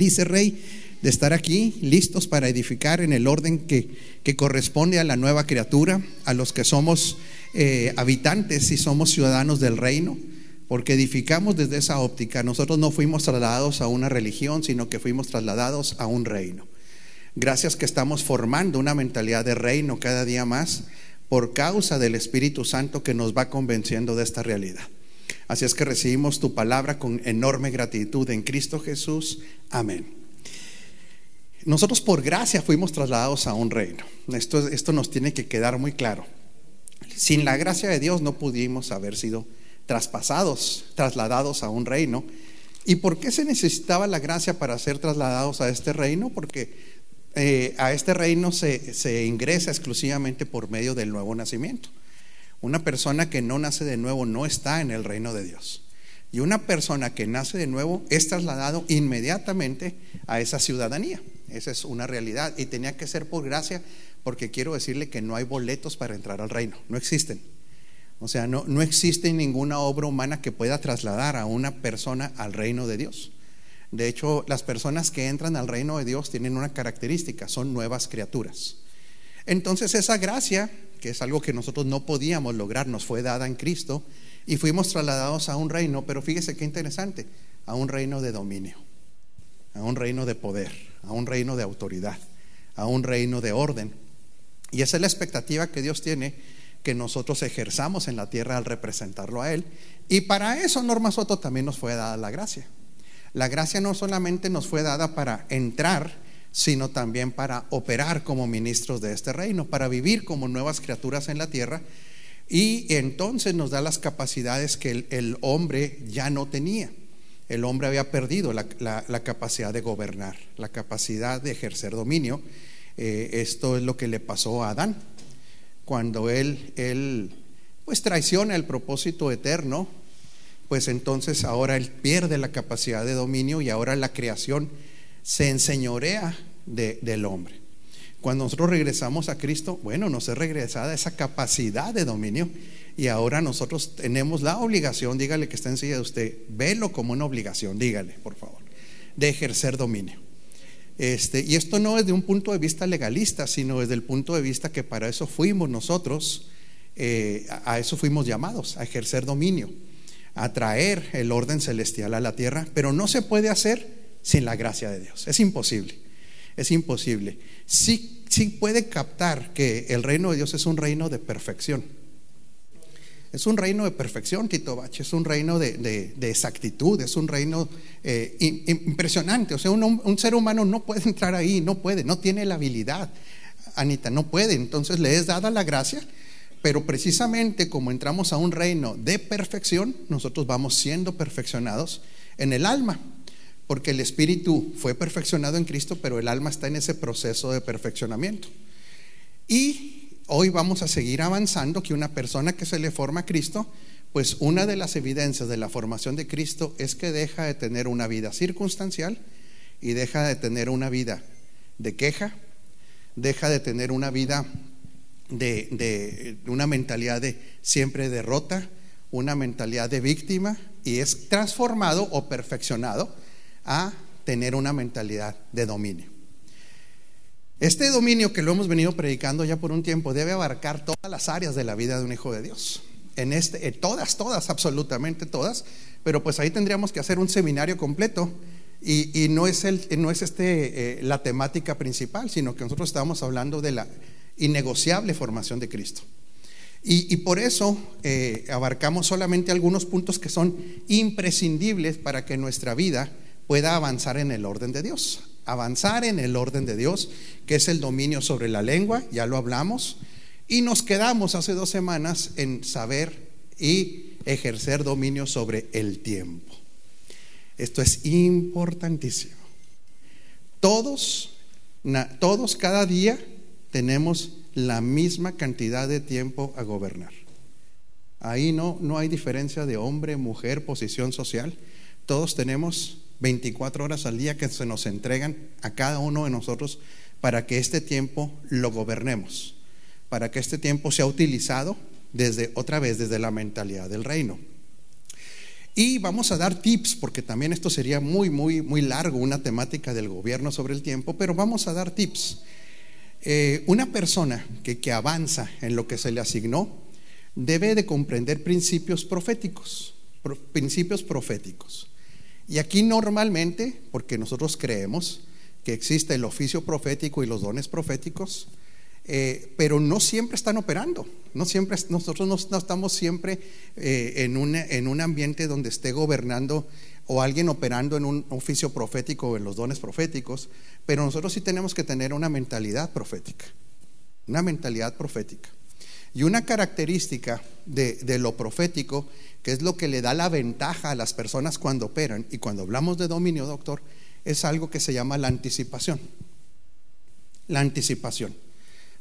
felices, Rey, de estar aquí, listos para edificar en el orden que, que corresponde a la nueva criatura, a los que somos eh, habitantes y somos ciudadanos del reino, porque edificamos desde esa óptica. Nosotros no fuimos trasladados a una religión, sino que fuimos trasladados a un reino. Gracias que estamos formando una mentalidad de reino cada día más por causa del Espíritu Santo que nos va convenciendo de esta realidad. Así es que recibimos tu palabra con enorme gratitud en Cristo Jesús. Amén. Nosotros por gracia fuimos trasladados a un reino. Esto, esto nos tiene que quedar muy claro. Sin la gracia de Dios no pudimos haber sido traspasados, trasladados a un reino. ¿Y por qué se necesitaba la gracia para ser trasladados a este reino? Porque eh, a este reino se, se ingresa exclusivamente por medio del nuevo nacimiento. Una persona que no nace de nuevo no está en el reino de Dios. Y una persona que nace de nuevo es trasladado inmediatamente a esa ciudadanía. Esa es una realidad. Y tenía que ser por gracia, porque quiero decirle que no hay boletos para entrar al reino. No existen. O sea, no, no existe ninguna obra humana que pueda trasladar a una persona al reino de Dios. De hecho, las personas que entran al reino de Dios tienen una característica, son nuevas criaturas. Entonces esa gracia, que es algo que nosotros no podíamos lograr, nos fue dada en Cristo y fuimos trasladados a un reino, pero fíjese qué interesante, a un reino de dominio, a un reino de poder, a un reino de autoridad, a un reino de orden. Y esa es la expectativa que Dios tiene que nosotros ejerzamos en la tierra al representarlo a Él. Y para eso, Norma Soto, también nos fue dada la gracia. La gracia no solamente nos fue dada para entrar, sino también para operar como ministros de este reino, para vivir como nuevas criaturas en la tierra. Y entonces nos da las capacidades que el, hombre ya no tenía. El hombre había perdido la, capacidad de gobernar, la capacidad de ejercer dominio. Eh, esto es lo que le pasó a Adán cuando él, él pues traiciona el propósito eterno, pues entonces ahora él pierde la capacidad de dominio y ahora la creación se enseñorea del hombre. Cuando nosotros regresamos a Cristo, bueno, nos es regresada esa capacidad de dominio y ahora nosotros tenemos la obligación, dígale que está enseguida de usted, velo como una obligación, dígale, por favor, de ejercer dominio. Este, y esto no es de un punto de vista legalista, sino desde el punto de vista que para eso fuimos nosotros, eh, a eso fuimos llamados, a ejercer dominio, a traer el orden celestial a la tierra, pero no se puede hacer sin la gracia de Dios. Es imposible, es imposible. Sí, sí puede captar que el reino de Dios es un reino de perfección es un reino de perfección, Tito Bach, es un reino de, exactitud, es un reino eh, impresionante. O sea, un, ser humano no puede entrar ahí, no puede, no tiene la habilidad. Anita, no puede. Entonces le es dada la gracia, pero precisamente como entramos a un reino de perfección, nosotros vamos siendo perfeccionados en el alma, porque el espíritu fue perfeccionado en Cristo, pero el alma está en ese proceso de perfeccionamiento. Y hoy vamos a seguir avanzando que una persona que se le forma a Cristo, pues una de las evidencias de la formación de Cristo es que deja de tener una vida circunstancial y deja de tener una vida de queja, deja de tener una vida de, una mentalidad de siempre derrota, una mentalidad de víctima y es transformado o perfeccionado a tener una mentalidad de dominio. Este dominio que lo hemos venido predicando ya por un tiempo debe abarcar todas las áreas de la vida de un hijo de Dios. En este, eh, todas, todas, absolutamente todas. Pero pues ahí tendríamos que hacer un seminario completo y, no es, el, no es este, eh, la temática principal, sino que nosotros estamos hablando de la innegociable formación de Cristo. Y, por eso eh, abarcamos solamente algunos puntos que son imprescindibles para que nuestra vida pueda avanzar en el orden de Dios avanzar en el orden de Dios, que es el dominio sobre la lengua, ya lo hablamos, y nos quedamos hace dos semanas en saber y ejercer dominio sobre el tiempo. Esto es importantísimo. Todos, todos cada día tenemos la misma cantidad de tiempo a gobernar. Ahí no, no hay diferencia de hombre, mujer, posición social. Todos tenemos 24 horas al día que se nos entregan a cada uno de nosotros para que este tiempo lo gobernemos, para que este tiempo sea utilizado desde otra vez desde la mentalidad del reino. Y vamos a dar tips, porque también esto sería muy, muy, muy largo, una temática del gobierno sobre el tiempo, pero vamos a dar tips. Eh, una persona que, que avanza en lo que se le asignó debe de comprender principios proféticos, principios proféticos. Y aquí normalmente, porque nosotros creemos que existe el oficio profético y los dones proféticos, eh, pero no siempre están operando. No siempre, nosotros no, estamos siempre eh, en, un, en un ambiente donde esté gobernando o alguien operando en un oficio profético o en los dones proféticos, pero nosotros sí tenemos que tener una mentalidad profética, una mentalidad profética. Y una característica de, de, lo profético, que es lo que le da la ventaja a las personas cuando operan, y cuando hablamos de dominio, doctor, es algo que se llama la anticipación. La anticipación.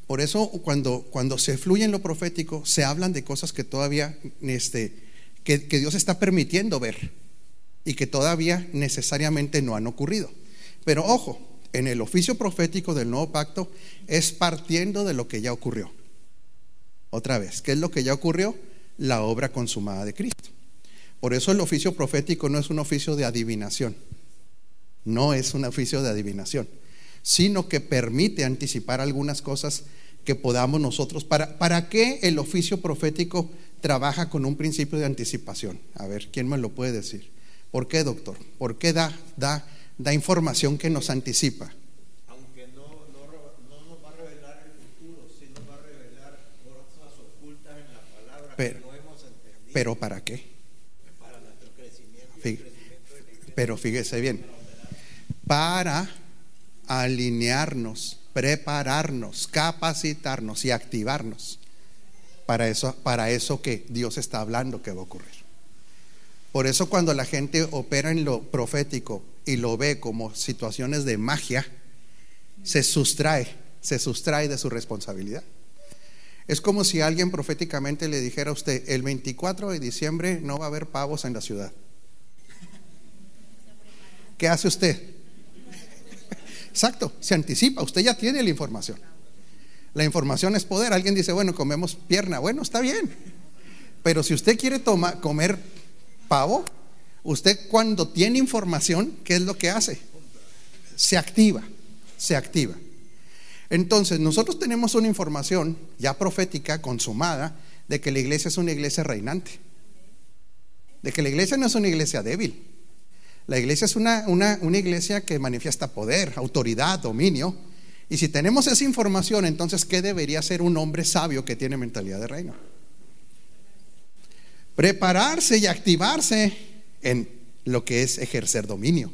Por eso cuando, cuando se fluye en lo profético, se hablan de cosas que todavía, este, que, Dios está permitiendo ver y que todavía necesariamente no han ocurrido. Pero ojo, en el oficio profético del nuevo pacto es partiendo de lo que ya ocurrió. Otra vez, ¿qué es lo que ya ocurrió? La obra consumada de Cristo. Por eso el oficio profético no es un oficio de adivinación. No es un oficio de adivinación, sino que permite anticipar algunas cosas que podamos nosotros. ¿Para, ¿Para qué el oficio profético trabaja con un principio de anticipación? A ver, ¿quién me lo puede decir? ¿Por qué, doctor? ¿Por qué da, da, da información que nos anticipa? Aunque no, no, nos va a revelar el futuro, sí nos va a revelar cosas ocultas en la palabra pero. ¿Pero para qué? Pero fíjese bien, para alinearnos prepararnos, capacitarnos y activarnos para eso, para eso que Dios está hablando que va a ocurrir. Por eso cuando la gente opera en lo profético y lo ve como situaciones de magia, se sustrae, se sustrae de su responsabilidad. Es como si alguien proféticamente le dijera a usted, el 24 de diciembre no va a haber pavos en la ciudad. ¿Qué hace usted? Exacto, se anticipa, usted ya tiene la información. La información es poder. Alguien dice, bueno, comemos pierna. Bueno, está bien. Pero si usted quiere tomar, comer pavo, usted cuando tiene información, ¿qué es lo que hace? Se activa, se activa. Entonces, nosotros tenemos una información ya profética, consumada, de que la iglesia es una iglesia reinante. De que la iglesia no es una iglesia débil. La iglesia es una, una, iglesia que manifiesta poder, autoridad, dominio. Y si tenemos esa información, entonces, ¿qué debería ser un hombre sabio que tiene mentalidad de reino? Prepararse y activarse en lo que es ejercer dominio.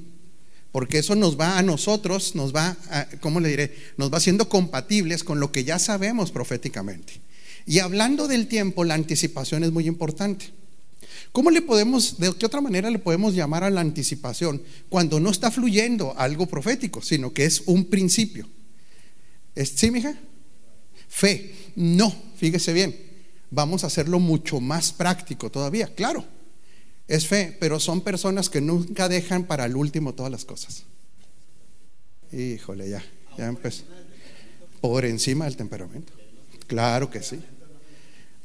Porque eso nos va a nosotros, nos va, a, ¿cómo le diré? Nos va siendo compatibles con lo que ya sabemos proféticamente. Y hablando del tiempo, la anticipación es muy importante. ¿Cómo le podemos, de qué otra manera le podemos llamar a la anticipación cuando no está fluyendo algo profético, sino que es un principio? ¿Es, ¿Sí, mija? Fe. No, fíjese bien. Vamos a hacerlo mucho más práctico todavía. Claro, es fe, pero son personas que nunca dejan para el último todas las cosas. Híjole, ya, ya empezó. Por encima del temperamento. Claro que sí.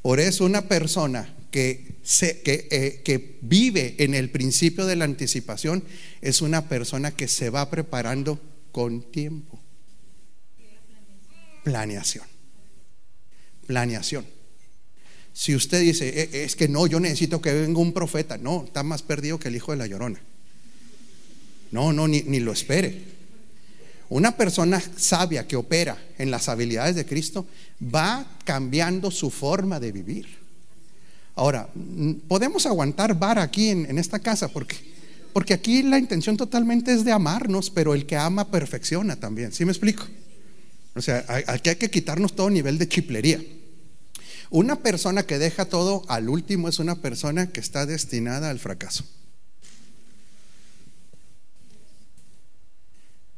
Por eso una persona que, eh, que, vive en el principio de la anticipación es una persona que se va preparando con tiempo. Planeación. Planeación. Si usted dice, eh, es que no, yo necesito que venga un profeta, no, está más perdido que el hijo de la llorona. No, no, ni, ni lo espere. Una persona sabia que opera en las habilidades de Cristo va cambiando su forma de vivir. Ahora, podemos aguantar vara aquí en, esta casa porque, porque aquí la intención totalmente es de amarnos, pero el que ama perfecciona también. ¿Sí me explico? O sea, aquí hay que quitarnos todo nivel de chiplería. Una persona que deja todo al último es una persona que está destinada al fracaso.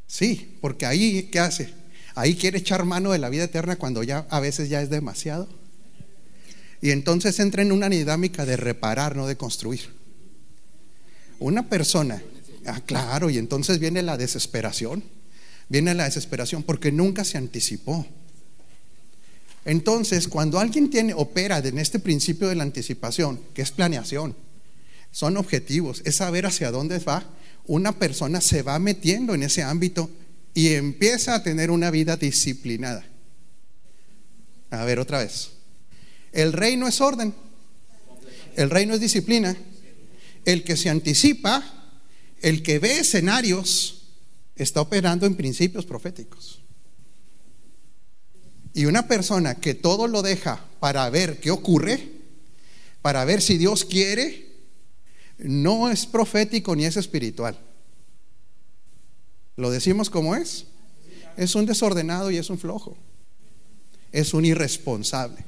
Sí, porque ahí, ¿qué hace? Ahí quiere echar mano de la vida eterna cuando ya a veces ya es demasiado. Y entonces entra en una dinámica de reparar, no de construir. Una persona, ah, claro, y entonces viene la desesperación. Viene la desesperación porque nunca se anticipó. Entonces, cuando alguien tiene, opera en este principio de la anticipación, que es planeación, son objetivos, es saber hacia dónde va. Una persona se va metiendo en ese ámbito y empieza a tener una vida disciplinada. A ver, otra vez. El reino es orden. El reino es disciplina. El que se anticipa, el que ve escenarios, está operando en principios proféticos. Y una persona que todo lo deja para ver qué ocurre, para ver si Dios quiere, no es profético ni es espiritual. ¿Lo decimos como es? Es un desordenado y es un flojo. Es un irresponsable.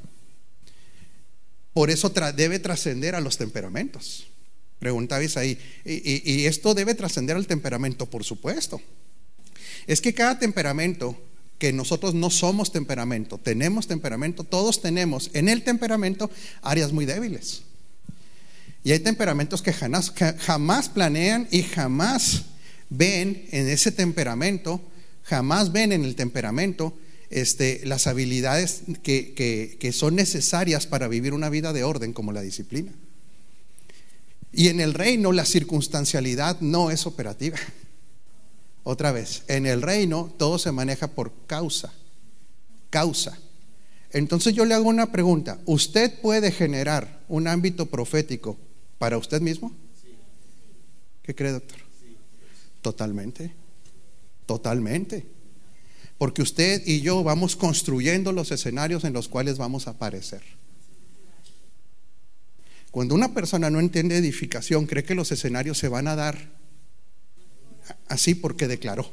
Por eso debe trascender a los temperamentos. Preguntabais ahí, ¿y, y esto debe trascender al temperamento? Por supuesto. Es que cada temperamento que nosotros no somos temperamento, tenemos temperamento, todos tenemos en el temperamento áreas muy débiles. Y hay temperamentos que jamás, jamás planean y jamás ven en ese temperamento, jamás ven en el temperamento este, las habilidades que, que son necesarias para vivir una vida de orden como la disciplina. Y en el reino la circunstancialidad no es operativa. Otra vez, en el reino todo se maneja por causa. Causa. Entonces yo le hago una pregunta. ¿Usted puede generar un ámbito profético para usted mismo? ¿Qué cree, doctor? Totalmente. Totalmente. Porque usted y yo vamos construyendo los escenarios en los cuales vamos a aparecer. Cuando una persona no entiende edificación, cree que los escenarios se van a dar así porque declaró.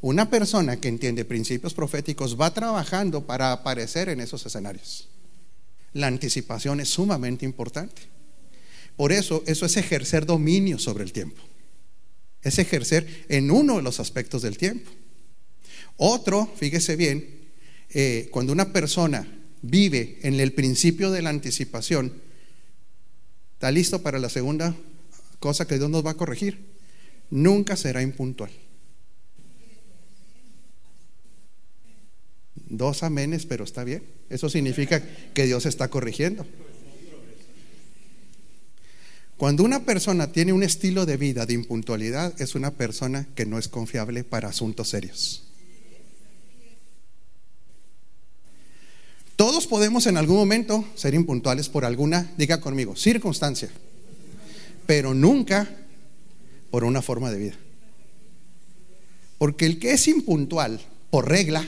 Una persona que entiende principios proféticos va trabajando para aparecer en esos escenarios. La anticipación es sumamente importante. Por eso, eso es ejercer dominio sobre el tiempo. Es ejercer en uno de los aspectos del tiempo. Otro, fíjese bien, eh, cuando una persona vive en el principio de la anticipación, está listo para la segunda cosa que Dios nos va a corregir nunca será impuntual. Dos amenes, pero está bien. Eso significa que Dios está corrigiendo. Cuando una persona tiene un estilo de vida de impuntualidad, es una persona que no es confiable para asuntos serios. Todos podemos en algún momento ser impuntuales por alguna, diga conmigo, circunstancia, pero nunca por una forma de vida. Porque el que es impuntual, por regla,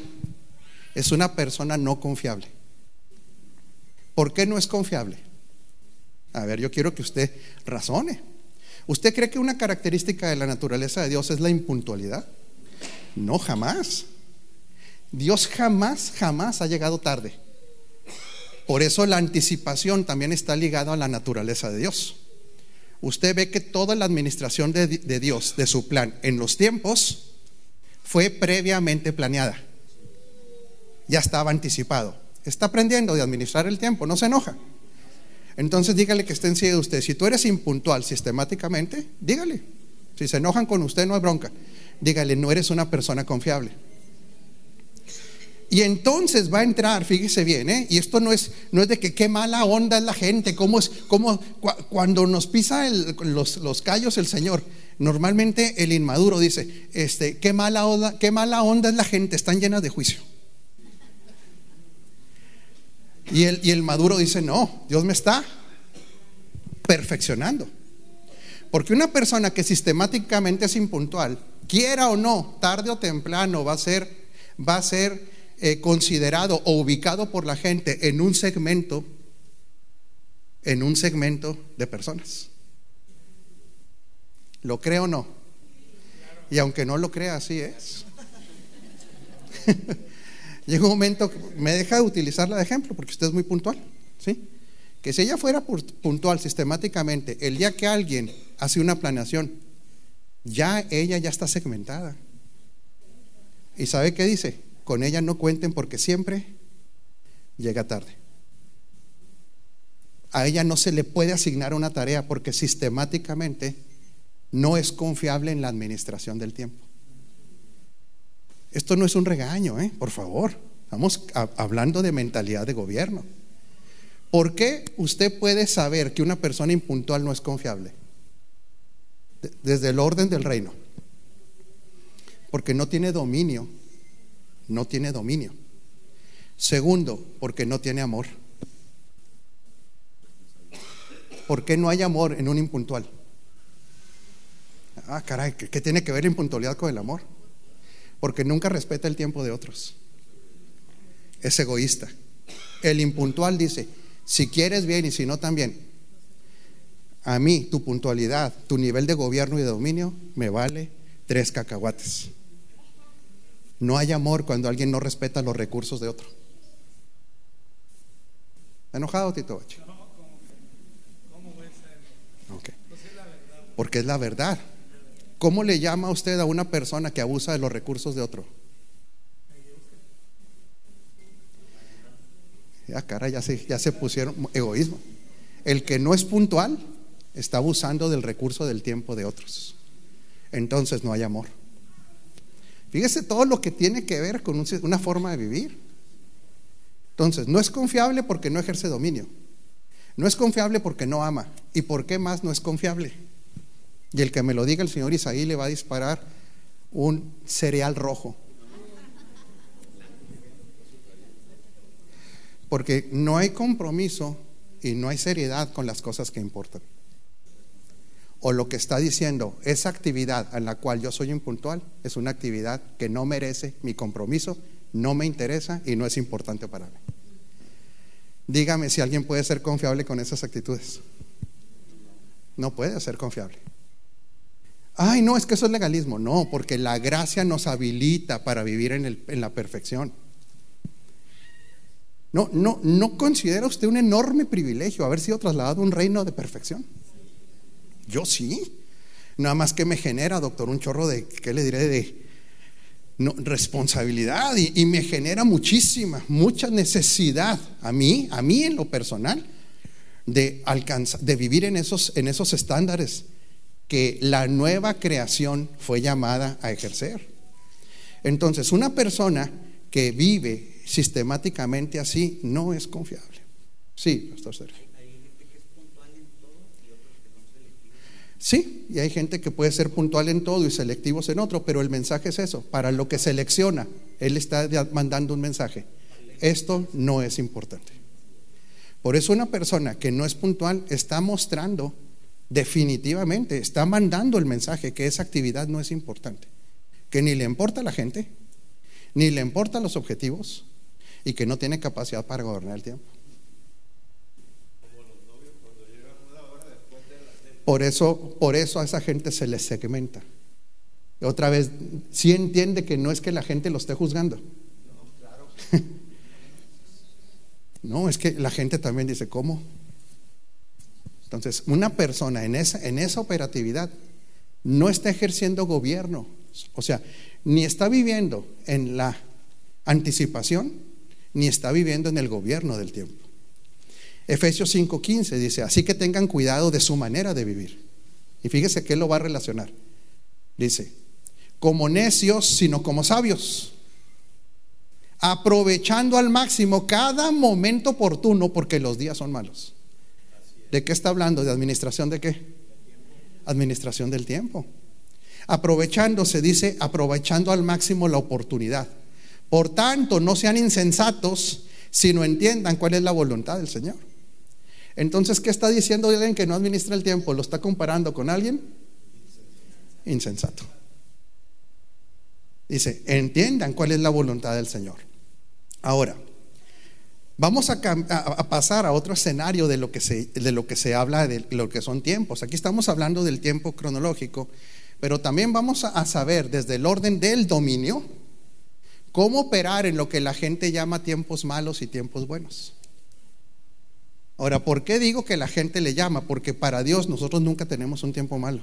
es una persona no confiable. ¿Por qué no es confiable? A ver, yo quiero que usted razone. ¿Usted cree que una característica de la naturaleza de Dios es la impuntualidad? No, jamás. Dios jamás, jamás ha llegado tarde. Por eso la anticipación también está ligada a la naturaleza de Dios usted ve que toda la administración de, Dios, de su plan en los tiempos, fue previamente planeada. Ya estaba anticipado. Está aprendiendo de administrar el tiempo, no se enoja. Entonces dígale que esté en de usted. Si tú eres impuntual sistemáticamente, dígale. Si se enojan con usted, no hay bronca. Dígale, no eres una persona confiable. Y entonces va a entrar, fíjese bien, ¿eh? y esto no es, no es de que qué mala onda es la gente, cómo es, cómo, cuando nos pisa los, los, callos el Señor, normalmente el inmaduro dice, este, qué mala onda, qué mala onda es la gente, están llenas de juicio. Y el, y el maduro dice, no, Dios me está perfeccionando. Porque una persona que sistemáticamente es impuntual, quiera o no, tarde o temprano va a ser, va a ser eh, considerado o ubicado por la gente en un segmento, en un segmento de personas. ¿Lo creo o no? Y aunque no lo crea, así es. Llega un momento, me deja de utilizarla de ejemplo porque usted es muy puntual, ¿sí? Que si ella fuera puntual sistemáticamente, el día que alguien hace una planeación, ya ella ya está segmentada. ¿Y sabe qué dice? Con ella no cuenten porque siempre llega tarde. A ella no se le puede asignar una tarea porque sistemáticamente no es confiable en la administración del tiempo. Esto no es un regaño, ¿eh? por favor. Estamos hablando de mentalidad de gobierno. ¿Por qué usted puede saber que una persona impuntual no es confiable? Desde el orden del reino. Porque no tiene dominio. No tiene dominio. Segundo, porque no tiene amor. ¿Por qué no hay amor en un impuntual? Ah, caray, ¿qué, tiene que ver la impuntualidad con el amor? Porque nunca respeta el tiempo de otros. Es egoísta. El impuntual dice, si quieres bien y si no también, a mí tu puntualidad, tu nivel de gobierno y de dominio me vale tres cacahuates. No hay amor cuando alguien no respeta los recursos de otro. ¿Enojado, Tito Bache? Porque es la verdad. ¿Cómo le llama usted a una persona que abusa de los recursos de otro? Ya, cara, ya se, ya se pusieron egoísmo. El que no es puntual está abusando del recurso del tiempo de otros. Entonces no hay amor. Fíjese todo lo que tiene que ver con una forma de vivir. Entonces, no es confiable porque no ejerce dominio. No es confiable porque no ama. ¿Y por qué más no es confiable? Y el que me lo diga el señor Isaí le va a disparar un cereal rojo. Porque no hay compromiso y no hay seriedad con las cosas que importan. O lo que está diciendo, esa actividad en la cual yo soy impuntual es una actividad que no merece mi compromiso, no me interesa y no es importante para mí. Dígame si alguien puede ser confiable con esas actitudes. No puede ser confiable. Ay, no, es que eso es legalismo. No, porque la gracia nos habilita para vivir en, el, en la perfección. No, no, ¿No considera usted un enorme privilegio haber sido trasladado a un reino de perfección? Yo sí. Nada más que me genera, doctor, un chorro de, ¿qué le diré? De responsabilidad y, y, me genera muchísima, mucha necesidad a mí, a mí en lo personal, de alcanzar, de vivir en esos, en esos estándares que la nueva creación fue llamada a ejercer. Entonces, una persona que vive sistemáticamente así no es confiable. Sí, Pastor Sergio. Sí, y hay gente que puede ser puntual en todo y selectivos en otro, pero el mensaje es eso. Para lo que selecciona, él está mandando un mensaje. Esto no es importante. Por eso una persona que no es puntual está mostrando definitivamente está mandando el mensaje que esa actividad no es importante, que ni le importa a la gente, ni le importan los objetivos y que no tiene capacidad para gobernar el tiempo. Por eso, por eso a esa gente se les segmenta. Otra vez, si entiende que no es que la gente lo esté juzgando. No, es que la gente también dice, ¿cómo? Entonces, una persona en esa, en esa operatividad no está ejerciendo gobierno, o sea, ni está viviendo en la anticipación, ni está viviendo en el gobierno del tiempo. Efesios 5:15 dice, así que tengan cuidado de su manera de vivir. Y fíjese que lo va a relacionar. Dice, como necios, sino como sabios, aprovechando al máximo cada momento oportuno porque los días son malos. ¿De qué está hablando? ¿De administración de qué? Administración del tiempo. Aprovechando, se dice, aprovechando al máximo la oportunidad. Por tanto, no sean insensatos, sino entiendan cuál es la voluntad del Señor. Entonces, ¿qué está diciendo alguien que no administra el tiempo? ¿Lo está comparando con alguien? Insensato. Dice, entiendan cuál es la voluntad del Señor. Ahora, Vamos a, pasar a otro escenario de lo, que se, de lo que se habla de lo que son tiempos. Aquí estamos hablando del tiempo cronológico, pero también vamos a saber desde el orden del dominio cómo operar en lo que la gente llama tiempos malos y tiempos buenos. Ahora, ¿por qué digo que la gente le llama? Porque para Dios nosotros nunca tenemos un tiempo malo.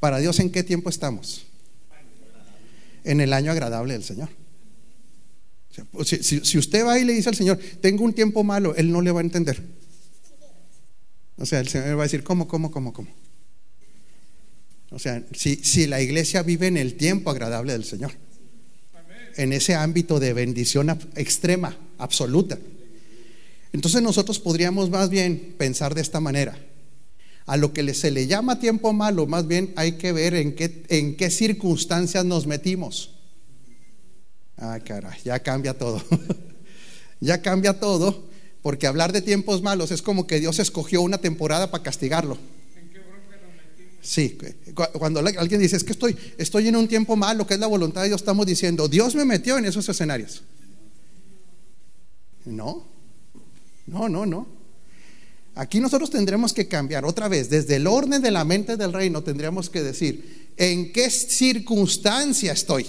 Para Dios, ¿en qué tiempo estamos? En el año agradable del Señor. Si, usted va y le dice al Señor, tengo un tiempo malo, Él no le va a entender. O sea, el Señor va a decir, ¿cómo, cómo, cómo, cómo? O sea, si la iglesia vive en el tiempo agradable del Señor, en ese ámbito de bendición extrema, absoluta. Entonces nosotros podríamos más bien pensar de esta manera. A lo que se le llama tiempo malo, más bien hay que ver en qué, en qué circunstancias nos metimos. Ah, caray, ya cambia todo. ya cambia todo, porque hablar de tiempos malos es como que Dios escogió una temporada para castigarlo. Sí, cuando alguien dice, es que estoy, estoy en un tiempo malo, que es la voluntad de Dios, estamos diciendo, Dios me metió en esos escenarios. No, no, no, no. Aquí nosotros tendremos que cambiar otra vez, desde el orden de la mente del reino, tendríamos que decir, ¿en qué circunstancia estoy?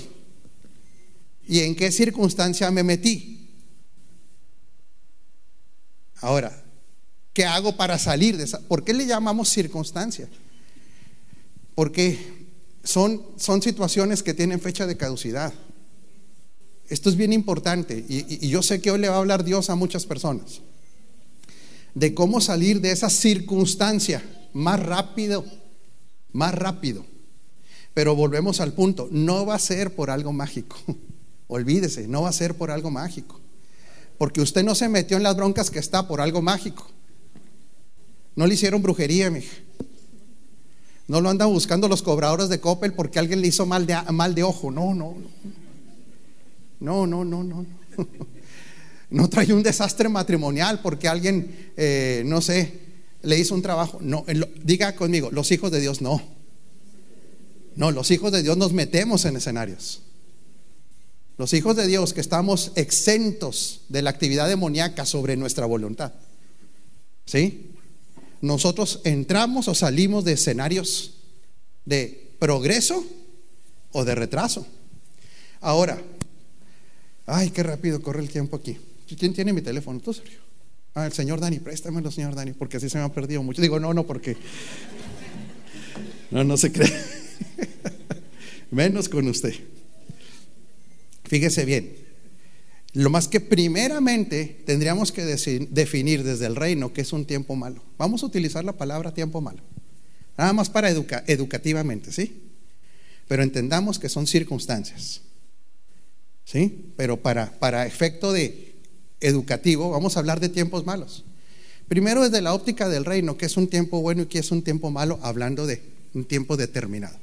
¿Y en qué circunstancia me metí? Ahora, ¿qué hago para salir de esa? ¿Por qué le llamamos circunstancia? Porque son, son situaciones que tienen fecha de caducidad. Esto es bien importante y, yo sé que hoy le va a hablar Dios a muchas personas de cómo salir de esa circunstancia más rápido, más rápido. Pero volvemos al punto, no va a ser por algo mágico. Olvídese, no va a ser por algo mágico. Porque usted no se metió en las broncas que está por algo mágico. No le hicieron brujería, mija. No lo andan buscando los cobradores de Coppel porque alguien le hizo mal de, mal de ojo. No, no, no. No, no, no, no. No trae un desastre matrimonial porque alguien, eh, no sé, le hizo un trabajo. No, diga conmigo, los hijos de Dios no. No, los hijos de Dios nos metemos en escenarios. Los hijos de Dios que estamos exentos de la actividad demoníaca sobre nuestra voluntad. ¿Sí? nosotros entramos o salimos de escenarios de progreso o de retraso. Ahora, ay, qué rápido corre el tiempo aquí. ¿Quién tiene mi teléfono? ¿Tú, Sergio? Ah, el señor Dani, préstamelo, señor Dani, porque así se me ha perdido mucho. Digo, no, no, porque. No, no se cree. Menos con usted. Fíjese bien. Lo más que primeramente tendríamos que definir desde el reino que es un tiempo malo. Vamos a utilizar la palabra tiempo malo. Nada más para educar educativamente, ¿sí? Pero entendamos que son circunstancias. ¿Sí? Pero para, para efecto de educativo vamos a hablar de tiempos malos. Primero desde la óptica del reino, que es un tiempo bueno y que es un tiempo malo, hablando de un tiempo determinado.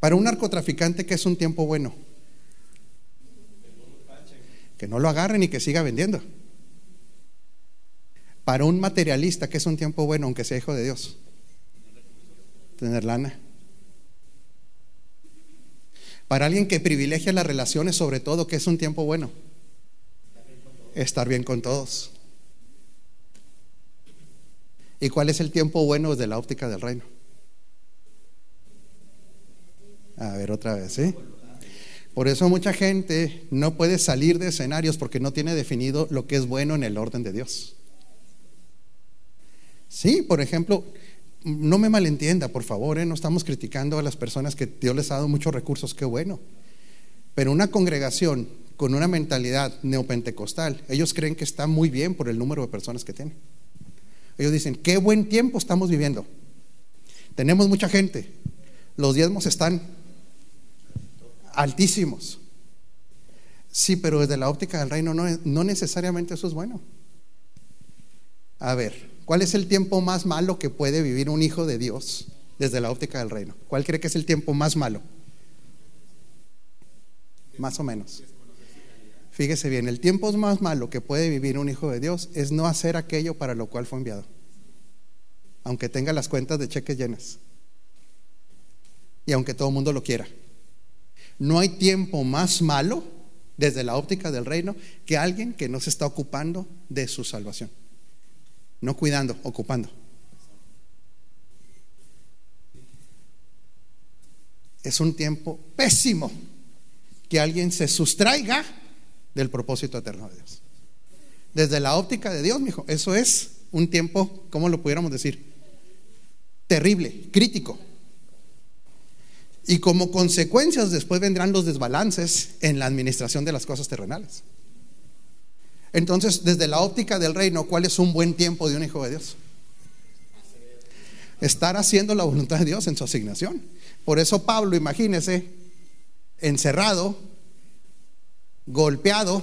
Para un narcotraficante, ¿qué es un tiempo bueno? que no lo agarren y que siga vendiendo. Para un materialista, que es un tiempo bueno, aunque sea hijo de Dios, tener lana. Para alguien que privilegia las relaciones, sobre todo, que es un tiempo bueno, estar bien con todos. ¿Y cuál es el tiempo bueno desde la óptica del reino? A ver, otra vez, ¿sí? Por eso mucha gente no puede salir de escenarios porque no tiene definido lo que es bueno en el orden de Dios. Sí, por ejemplo, no me malentienda, por favor, ¿eh? no estamos criticando a las personas que Dios les ha dado muchos recursos, qué bueno. Pero una congregación con una mentalidad neopentecostal, ellos creen que está muy bien por el número de personas que tienen. Ellos dicen, qué buen tiempo estamos viviendo. Tenemos mucha gente, los diezmos están altísimos. Sí, pero desde la óptica del reino no, no necesariamente eso es bueno. A ver, ¿cuál es el tiempo más malo que puede vivir un hijo de Dios desde la óptica del reino? ¿Cuál cree que es el tiempo más malo? Más o menos. Fíjese bien, el tiempo más malo que puede vivir un hijo de Dios es no hacer aquello para lo cual fue enviado, aunque tenga las cuentas de cheques llenas y aunque todo el mundo lo quiera. No hay tiempo más malo desde la óptica del reino que alguien que no se está ocupando de su salvación. No cuidando, ocupando. Es un tiempo pésimo que alguien se sustraiga del propósito eterno de Dios. Desde la óptica de Dios, mijo, eso es un tiempo, ¿cómo lo pudiéramos decir? Terrible, crítico. Y como consecuencias después vendrán los desbalances en la administración de las cosas terrenales. Entonces, desde la óptica del reino, ¿cuál es un buen tiempo de un hijo de Dios? Estar haciendo la voluntad de Dios en su asignación. Por eso Pablo, imagínese, encerrado, golpeado,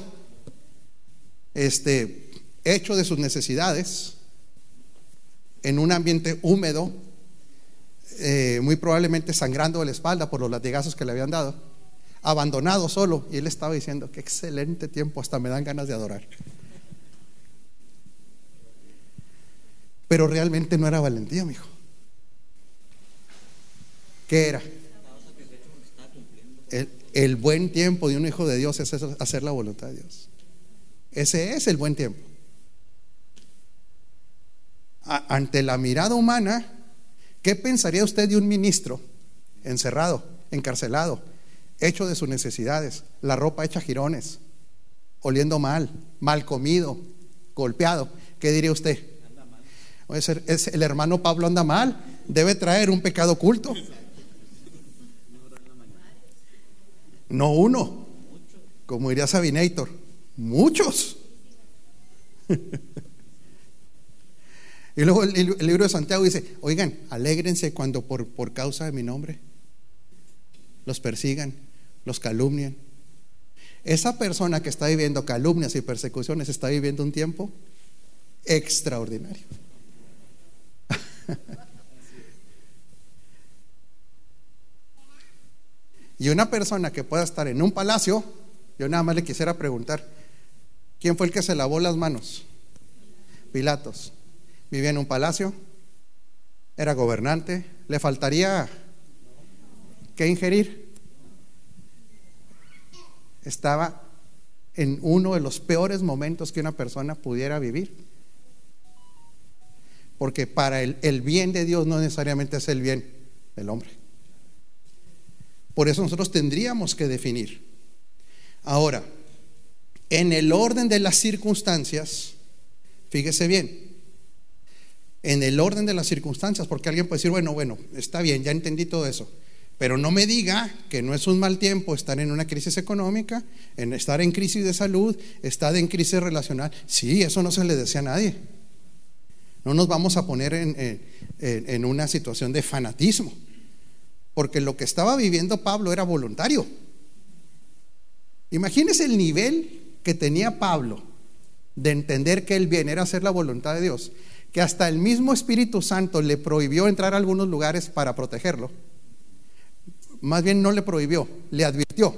este, hecho de sus necesidades, en un ambiente húmedo, eh, muy probablemente sangrando de la espalda por los latigazos que le habían dado, abandonado solo, y él estaba diciendo, qué excelente tiempo, hasta me dan ganas de adorar. Pero realmente no era valentía, mi hijo. ¿Qué era? El, el buen tiempo de un hijo de Dios es hacer la voluntad de Dios. Ese es el buen tiempo. ante la mirada humana, ¿qué pensaría usted de un ministro encerrado, encarcelado, hecho de sus necesidades, la ropa hecha jirones, oliendo mal, mal comido, golpeado? ¿Qué diría usted? Es el hermano Pablo anda mal, debe traer un pecado oculto. No uno, como diría Sabinator, muchos. y luego el, libro de Santiago dice, oigan, alégrense cuando por, por causa de mi nombre los persigan, los calumnien. Esa persona que está viviendo calumnias y persecuciones está viviendo un tiempo extraordinario. Y una persona que pueda estar en un palacio, yo nada más le quisiera preguntar, ¿quién fue el que se lavó las manos? Pilatos. Vivía en un palacio, era gobernante, le faltaría qué ingerir. Estaba en uno de los peores momentos que una persona pudiera vivir. Porque para el, el bien de Dios no necesariamente es el bien del hombre. Por eso nosotros tendríamos que definir. Ahora, en el orden de las circunstancias, fíjese bien, en el orden de las circunstancias, porque alguien puede decir, bueno, bueno, está bien, ya entendí todo eso, pero no me diga que no es un mal tiempo estar en una crisis económica, en estar en crisis de salud, estar en crisis relacional. Sí, eso no se le decía a nadie. No nos vamos a poner en, en una situación de fanatismo. Porque lo que estaba viviendo Pablo era voluntario. Imagínese el nivel que tenía Pablo de entender que el bien era hacer la voluntad de Dios, que hasta el mismo Espíritu Santo le prohibió entrar a algunos lugares para protegerlo. Más bien no le prohibió, le advirtió.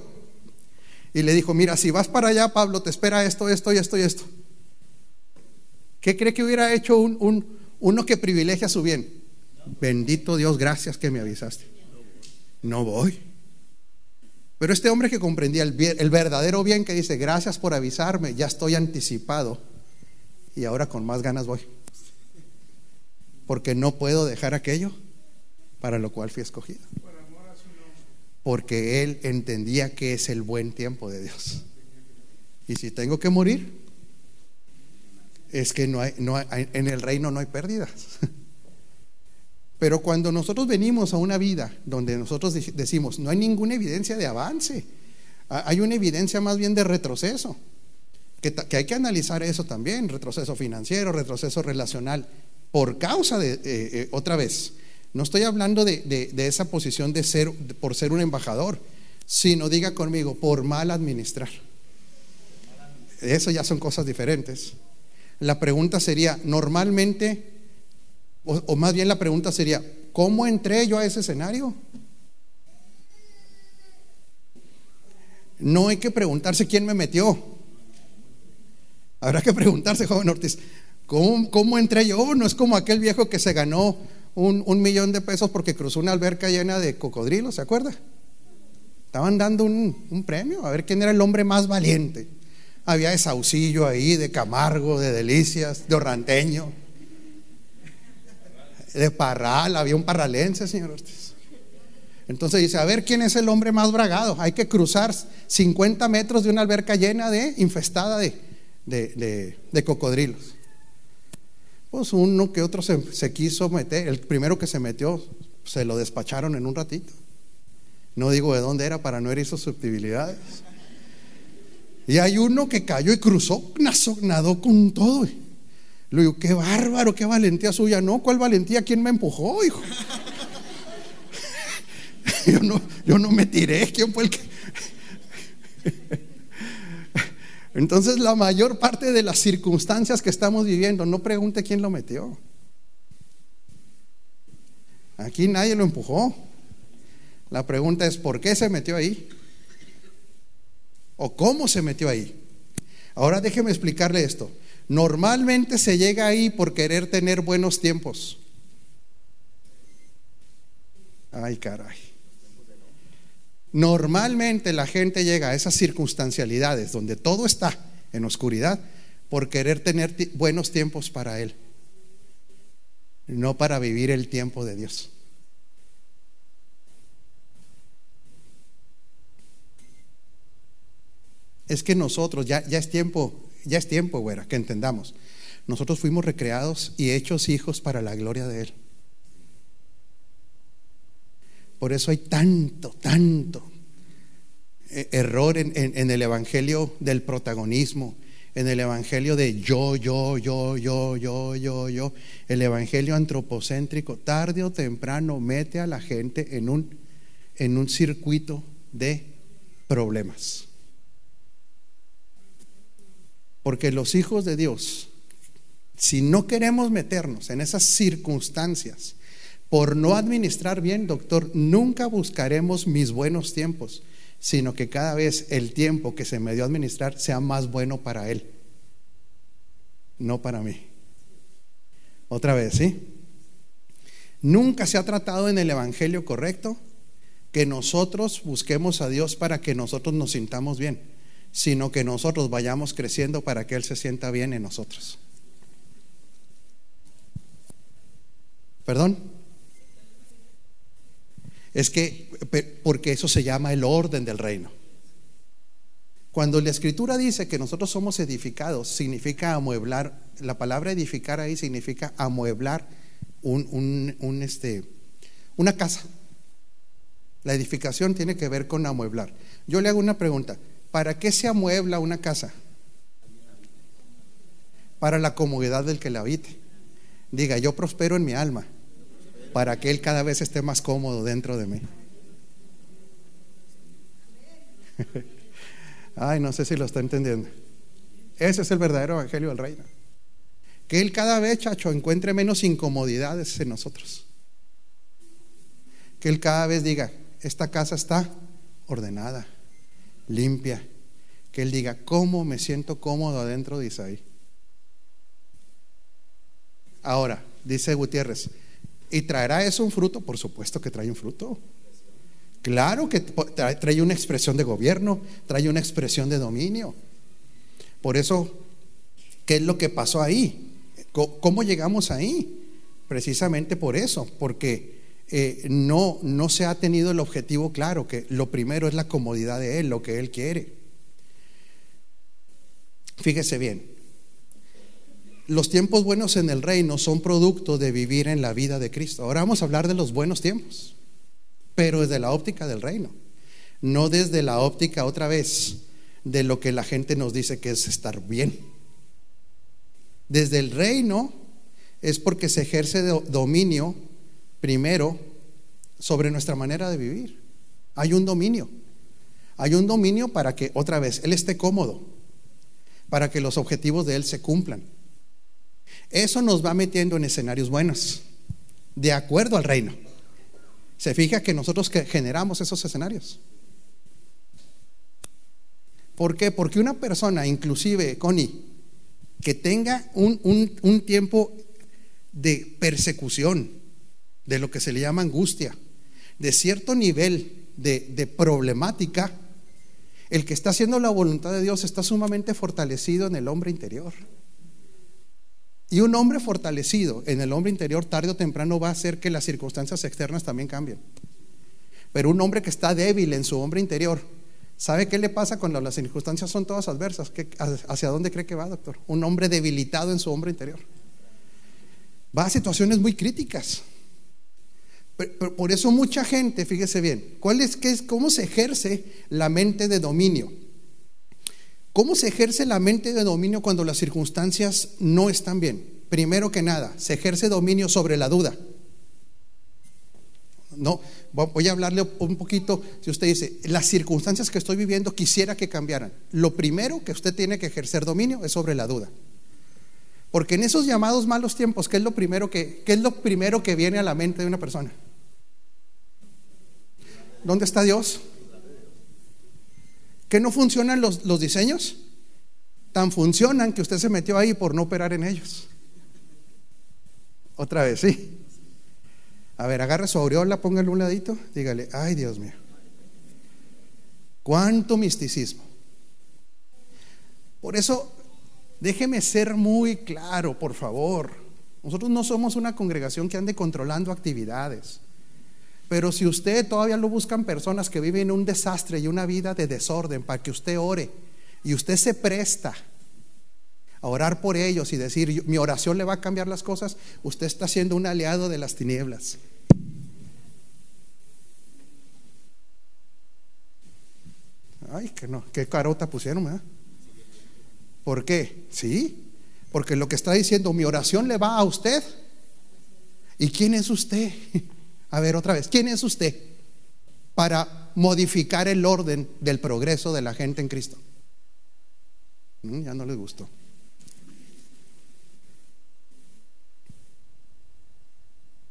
Y le dijo, mira, si vas para allá, Pablo, te espera esto, esto y esto y esto. ¿Qué cree que hubiera hecho un, uno que privilegia su bien? Bendito Dios, gracias que me avisaste no voy. Pero este hombre que comprendía el, el, verdadero bien que dice, gracias por avisarme, ya estoy anticipado y ahora con más ganas voy. Porque no puedo dejar aquello para lo cual fui escogido. Porque él entendía que es el buen tiempo de Dios. Y si tengo que morir, es que no hay, no en el reino no hay pérdidas. Pero cuando nosotros venimos a una vida donde nosotros decimos, no hay ninguna evidencia de avance, hay una evidencia más bien de retroceso, que, hay que analizar eso también, retroceso financiero, retroceso relacional, por causa de, eh, eh, otra vez, no estoy hablando de, esa posición de ser, por ser un embajador, sino diga conmigo, por mal administrar. Eso ya son cosas diferentes. La pregunta sería, normalmente o, más bien la pregunta sería, ¿cómo entré yo a ese escenario? No hay que preguntarse quién me metió. Habrá que preguntarse, joven Ortiz, ¿cómo, entré yo? No es como aquel viejo que se ganó un, millón de pesos porque cruzó una alberca llena de cocodrilos, ¿se acuerda? Estaban dando un, un, premio a ver quién era el hombre más valiente. Había de Saucillo ahí, de Camargo, de Delicias, de Orranteño de Parral, había un parralense, señor Ortiz. Entonces dice, a ver quién es el hombre más bragado. Hay que cruzar 50 metros de una alberca llena de, infestada de, de, cocodrilos. Pues uno que otro se, se, quiso meter, el primero que se metió, se lo despacharon en un ratito. No digo de dónde era para no herir susceptibilidades. Y hay uno que cayó y cruzó, nadó con todo. Le digo, qué bárbaro, qué valentía suya. No, ¿cuál valentía? ¿Quién me empujó, hijo? yo, no, yo no me tiré. ¿Quién fue el que.? Entonces la mayor parte de las circunstancias que estamos viviendo, no pregunte quién lo metió. Aquí nadie lo empujó. La pregunta es, ¿por qué se metió ahí? ¿O cómo se metió ahí? Ahora déjeme explicarle esto. Normalmente se llega ahí por querer tener buenos tiempos. Ay, caray. Normalmente la gente llega a esas circunstancialidades donde todo está en oscuridad por querer tener buenos tiempos para Él, no para vivir el tiempo de Dios. Es que nosotros, ya, ya es tiempo, ya es tiempo, güera, que entendamos. Nosotros fuimos recreados y hechos hijos para la gloria de Él. Por eso hay tanto, tanto eh, error en, el evangelio del protagonismo, en el evangelio de yo, yo, yo, yo, yo, yo, yo. El evangelio antropocéntrico, tarde o temprano, mete a la gente en un, en un circuito de problemas. Porque los hijos de Dios, si no queremos meternos en esas circunstancias, por no administrar bien, doctor, nunca buscaremos mis buenos tiempos, sino que cada vez el tiempo que se me dio a administrar sea más bueno para él, no para mí. Otra vez, ¿sí? Nunca se ha tratado en el Evangelio correcto que nosotros busquemos a Dios para que nosotros nos sintamos bien sino que nosotros vayamos creciendo para que Él se sienta bien en nosotros. ¿Perdón? Es que, porque eso se llama el orden del reino. Cuando la escritura dice que nosotros somos edificados, significa amueblar, la palabra edificar ahí significa amueblar un, este, una casa. La edificación tiene que ver con amueblar. Yo le hago una pregunta. ¿Para qué se amuebla una casa? Para la comodidad del que la habite. Diga, yo prospero en mi alma, para que Él cada vez esté más cómodo dentro de mí. Ay, no sé si lo está entendiendo. Ese es el verdadero evangelio del reino. Que Él cada vez, chacho, encuentre menos incomodidades en nosotros. Que Él cada vez diga, esta casa está ordenada limpia. Que Él diga, ¿cómo me siento cómodo adentro de Isaí? Ahora, dice Gutiérrez, ¿y traerá eso un fruto? Por supuesto que trae un fruto. Claro que trae una expresión de gobierno, trae una expresión de dominio. Por eso, ¿qué es lo que pasó ahí? ¿Cómo llegamos ahí? Precisamente por eso, porque eh, no, no se ha tenido el objetivo claro, que lo primero es la comodidad de Él, lo que Él quiere. Fíjese bien, los tiempos buenos en el reino son producto de vivir en la vida de Cristo. Ahora vamos a hablar de los buenos tiempos, pero desde la óptica del reino, no desde la óptica otra vez de lo que la gente nos dice que es estar bien. Desde el reino es porque se ejerce dominio primero sobre nuestra manera de vivir. Hay un dominio. Hay un dominio para que, otra vez, Él esté cómodo, para que los objetivos de Él se cumplan. Eso nos va metiendo en escenarios buenos, de acuerdo al reino. Se fija que nosotros que generamos esos escenarios. ¿Por qué? Porque una persona, inclusive, Connie, que tenga un, un tiempo de persecución, de lo que se le llama angustia, de cierto nivel de, problemática, el que está haciendo la voluntad de Dios está sumamente fortalecido en el hombre interior. Y un hombre fortalecido en el hombre interior tarde o temprano va a hacer que las circunstancias externas también cambien. Pero un hombre que está débil en su hombre interior, ¿sabe qué le pasa cuando las circunstancias son todas adversas? ¿Hacia dónde cree que va, doctor? Un hombre debilitado en su hombre interior. Va a situaciones muy críticas. Por eso mucha gente, fíjese bien, ¿cuál es, qué es, ¿cómo se ejerce la mente de dominio? ¿Cómo se ejerce la mente de dominio cuando las circunstancias no están bien? Primero que nada, se ejerce dominio sobre la duda. No, voy a hablarle un poquito, si usted dice, las circunstancias que estoy viviendo quisiera que cambiaran. Lo primero que usted tiene que ejercer dominio es sobre la duda. Porque en esos llamados malos tiempos, ¿qué es lo primero que, qué es lo primero que viene a la mente de una persona? ¿Dónde está Dios? ¿Que no funcionan los, los diseños? Tan funcionan que usted se metió ahí por no operar en ellos. Otra vez, sí. A ver, agarre su aureola, póngale un ladito, dígale, ay Dios mío, cuánto misticismo. Por eso, déjeme ser muy claro, por favor. Nosotros no somos una congregación que ande controlando actividades. Pero si usted todavía lo buscan personas que viven un desastre y una vida de desorden para que usted ore y usted se presta a orar por ellos y decir, mi oración le va a cambiar las cosas, usted está siendo un aliado de las tinieblas. Ay, que no, qué carota pusieron, ¿verdad? ¿Por qué? Sí, porque lo que está diciendo, mi oración le va a usted. ¿Y quién es usted? A ver, otra vez, ¿quién es usted para modificar el orden del progreso de la gente en Cristo? Mm, ya no les gustó.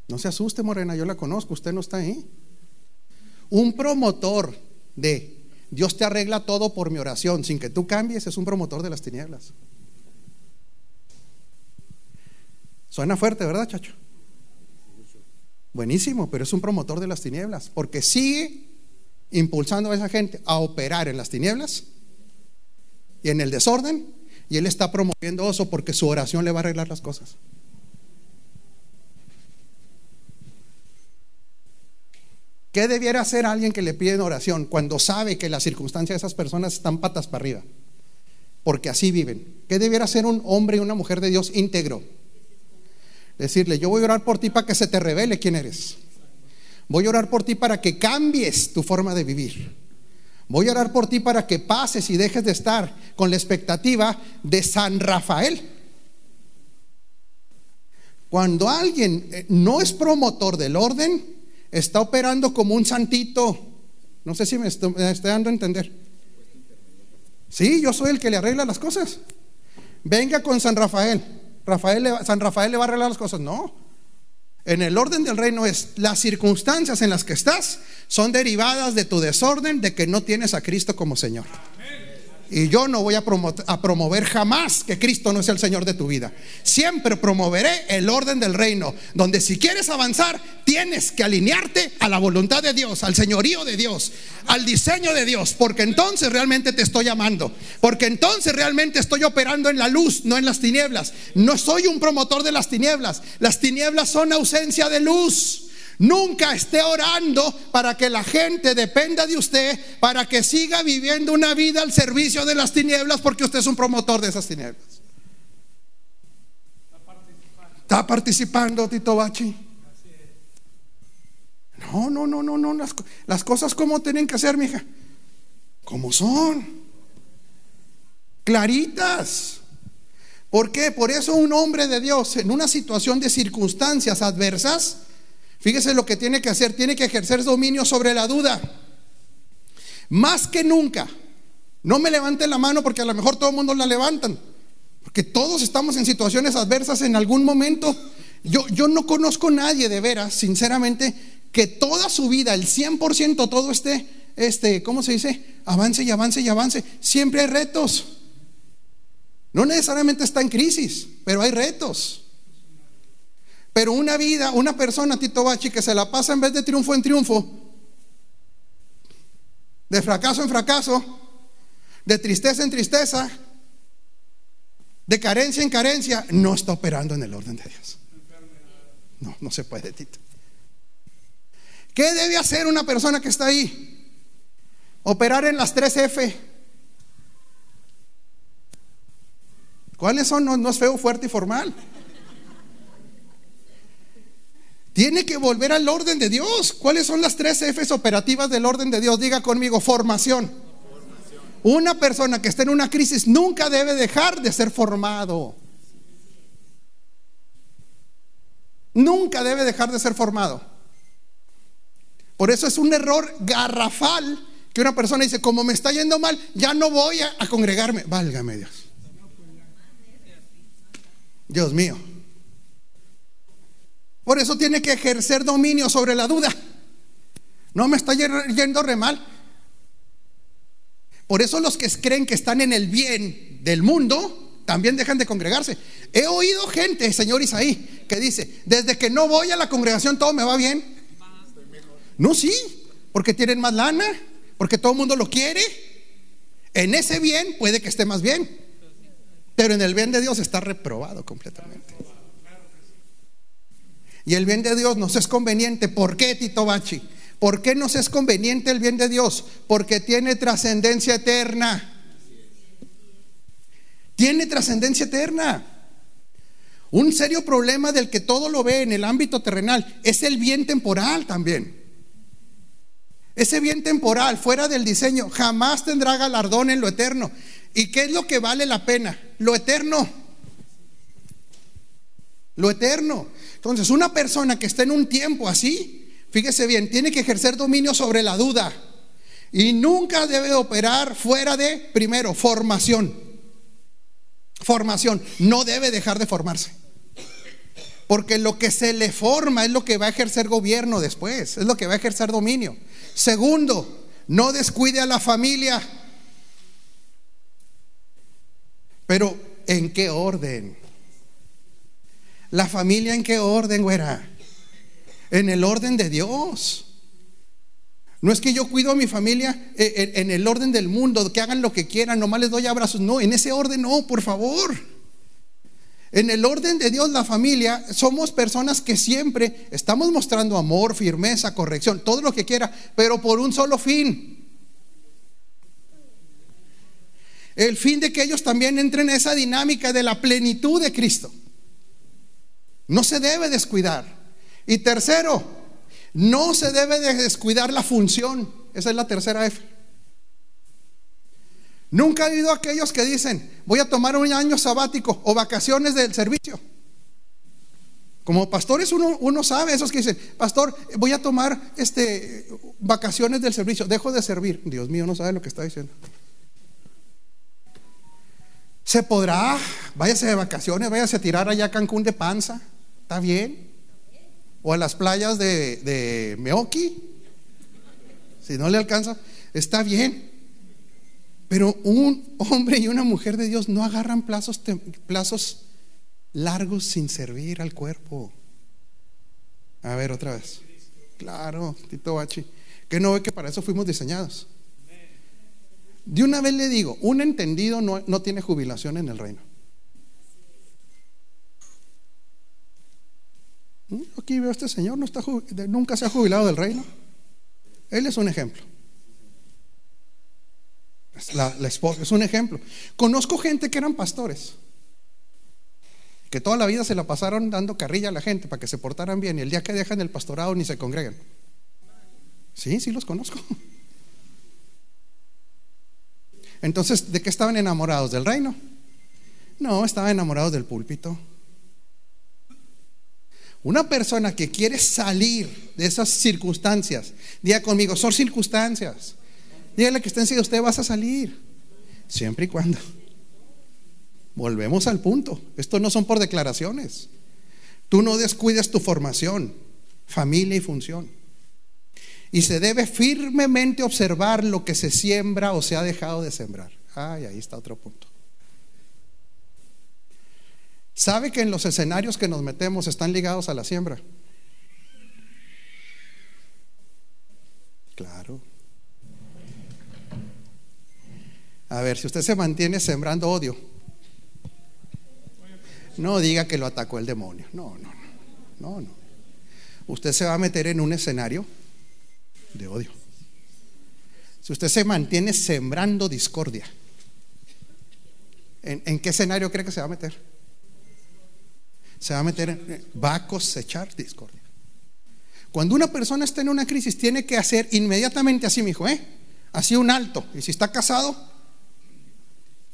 No se asuste, Morena, yo la conozco, usted no está ahí. Un promotor de Dios te arregla todo por mi oración, sin que tú cambies, es un promotor de las tinieblas. Suena fuerte, ¿verdad, chacho? Buenísimo, pero es un promotor de las tinieblas, porque sigue impulsando a esa gente a operar en las tinieblas y en el desorden, y él está promoviendo eso porque su oración le va a arreglar las cosas. ¿Qué debiera hacer alguien que le pide oración cuando sabe que las circunstancias de esas personas están patas para arriba? Porque así viven. ¿Qué debiera hacer un hombre y una mujer de Dios íntegro? Decirle, yo voy a orar por ti para que se te revele quién eres. Voy a orar por ti para que cambies tu forma de vivir. Voy a orar por ti para que pases y dejes de estar con la expectativa de San Rafael. Cuando alguien eh, no es promotor del orden, está operando como un santito. No sé si me estoy, dando a entender. Sí, yo soy el que le arregla las cosas. Venga con San Rafael. San Rafael le va a arreglar las cosas. No. En el orden del reino es las circunstancias en las que estás son derivadas de tu desorden, de que no tienes a Cristo como Señor. Y yo no voy a, promover jamás que Cristo no sea el Señor de tu vida. Siempre promoveré el orden del reino, donde si quieres avanzar, tienes que alinearte a la voluntad de Dios, al señorío de Dios, al diseño de Dios, porque entonces realmente te estoy amando, porque entonces realmente estoy operando en la luz, no en las tinieblas. No soy un promotor de las tinieblas. Las tinieblas son ausencia de luz. Nunca esté orando para que la gente dependa de usted, para que siga viviendo una vida al servicio de las tinieblas, porque usted es un promotor de esas tinieblas. Está participando, Tito Bachi. No, no, no, no, no. Las, las cosas como tienen que ser, mija. Como son. Claritas. ¿Por qué? Por eso un hombre de Dios en una situación de circunstancias adversas Fíjese lo que tiene que hacer, tiene que ejercer dominio sobre la duda. Más que nunca. No me levante la mano porque a lo mejor todo el mundo la levantan. Porque todos estamos en situaciones adversas en algún momento. Yo, yo no conozco a nadie de veras, sinceramente, que toda su vida, el 100% todo esté, este, ¿cómo se dice? Avance y avance y avance. Siempre hay retos. No necesariamente está en crisis, pero hay retos. Pero una vida, una persona, Tito Bachi, que se la pasa en vez de triunfo en triunfo, de fracaso en fracaso, de tristeza en tristeza, de carencia en carencia, no está operando en el orden de Dios. No, no se puede, Tito. ¿Qué debe hacer una persona que está ahí? Operar en las tres F. ¿Cuáles son? No, no es feo, fuerte y formal. Tiene que volver al orden de Dios. ¿Cuáles son las tres Fs operativas del orden de Dios? Diga conmigo, formación. Una persona que está en una crisis nunca debe dejar de ser formado. Nunca debe dejar de ser formado. Por eso es un error garrafal que una persona dice, como me está yendo mal, ya no voy a, a congregarme. Válgame Dios. Dios mío. Por eso tiene que ejercer dominio sobre la duda. No me está yendo re mal. Por eso los que creen que están en el bien del mundo también dejan de congregarse. He oído gente, señor Isaí, que dice, desde que no voy a la congregación todo me va bien. No, sí, porque tienen más lana, porque todo el mundo lo quiere. En ese bien puede que esté más bien, pero en el bien de Dios está reprobado completamente. Y el bien de Dios nos es conveniente. ¿Por qué, Tito Bachi? ¿Por qué nos es conveniente el bien de Dios? Porque tiene trascendencia eterna. Tiene trascendencia eterna. Un serio problema del que todo lo ve en el ámbito terrenal es el bien temporal también. Ese bien temporal, fuera del diseño, jamás tendrá galardón en lo eterno. ¿Y qué es lo que vale la pena? Lo eterno. Lo eterno. Entonces, una persona que está en un tiempo así, fíjese bien, tiene que ejercer dominio sobre la duda. Y nunca debe operar fuera de, primero, formación. Formación. No debe dejar de formarse. Porque lo que se le forma es lo que va a ejercer gobierno después, es lo que va a ejercer dominio. Segundo, no descuide a la familia. Pero, ¿en qué orden? ¿La familia en qué orden, güera? En el orden de Dios. No es que yo cuido a mi familia eh, en el orden del mundo, que hagan lo que quieran, nomás les doy abrazos. No, en ese orden no, por favor. En el orden de Dios, la familia, somos personas que siempre estamos mostrando amor, firmeza, corrección, todo lo que quiera, pero por un solo fin. El fin de que ellos también entren en esa dinámica de la plenitud de Cristo. No se debe descuidar. Y tercero, no se debe descuidar la función. Esa es la tercera F. Nunca ha habido aquellos que dicen, voy a tomar un año sabático o vacaciones del servicio. Como pastores uno, uno sabe, esos que dicen, pastor, voy a tomar este, vacaciones del servicio, dejo de servir. Dios mío, no sabe lo que está diciendo. ¿Se podrá? Váyase de vacaciones, váyase a tirar allá a Cancún de panza. ¿Está bien? O a las playas de, de Meoki. Si no le alcanza, está bien. Pero un hombre y una mujer de Dios no agarran plazos, plazos largos sin servir al cuerpo. A ver, otra vez. Claro, Tito Bachi. Que no ve que para eso fuimos diseñados. De una vez le digo, un entendido no, no tiene jubilación en el reino. Aquí veo a este señor, no está, nunca se ha jubilado del reino. Él es un ejemplo. La, esposa es un ejemplo. Conozco gente que eran pastores, que toda la vida se la pasaron dando carrilla a la gente para que se portaran bien y el día que dejan el pastorado ni se congregan. Sí, sí los conozco. Entonces, ¿de qué estaban enamorados? ¿Del reino? No, estaban enamorados del púlpito. Una persona que quiere salir de esas circunstancias, diga conmigo, son circunstancias. Dígale que estén si usted vas a salir, siempre y cuando. Volvemos al punto. Esto no son por declaraciones. Tú no descuides tu formación, familia y función. Y se debe firmemente observar lo que se siembra o se ha dejado de sembrar. Ay, ahí está otro punto. ¿Sabe que en los escenarios que nos metemos están ligados a la siembra? Claro. A ver, si usted se mantiene sembrando odio, no diga que lo atacó el demonio. No, no, no, no. Usted se va a meter en un escenario de odio. Si usted se mantiene sembrando discordia, ¿en, en qué escenario cree que se va a meter? se va a meter, va a cosechar discordia. Cuando una persona está en una crisis, tiene que hacer inmediatamente así, mi hijo. ¿eh? Así un alto. Y si está casado,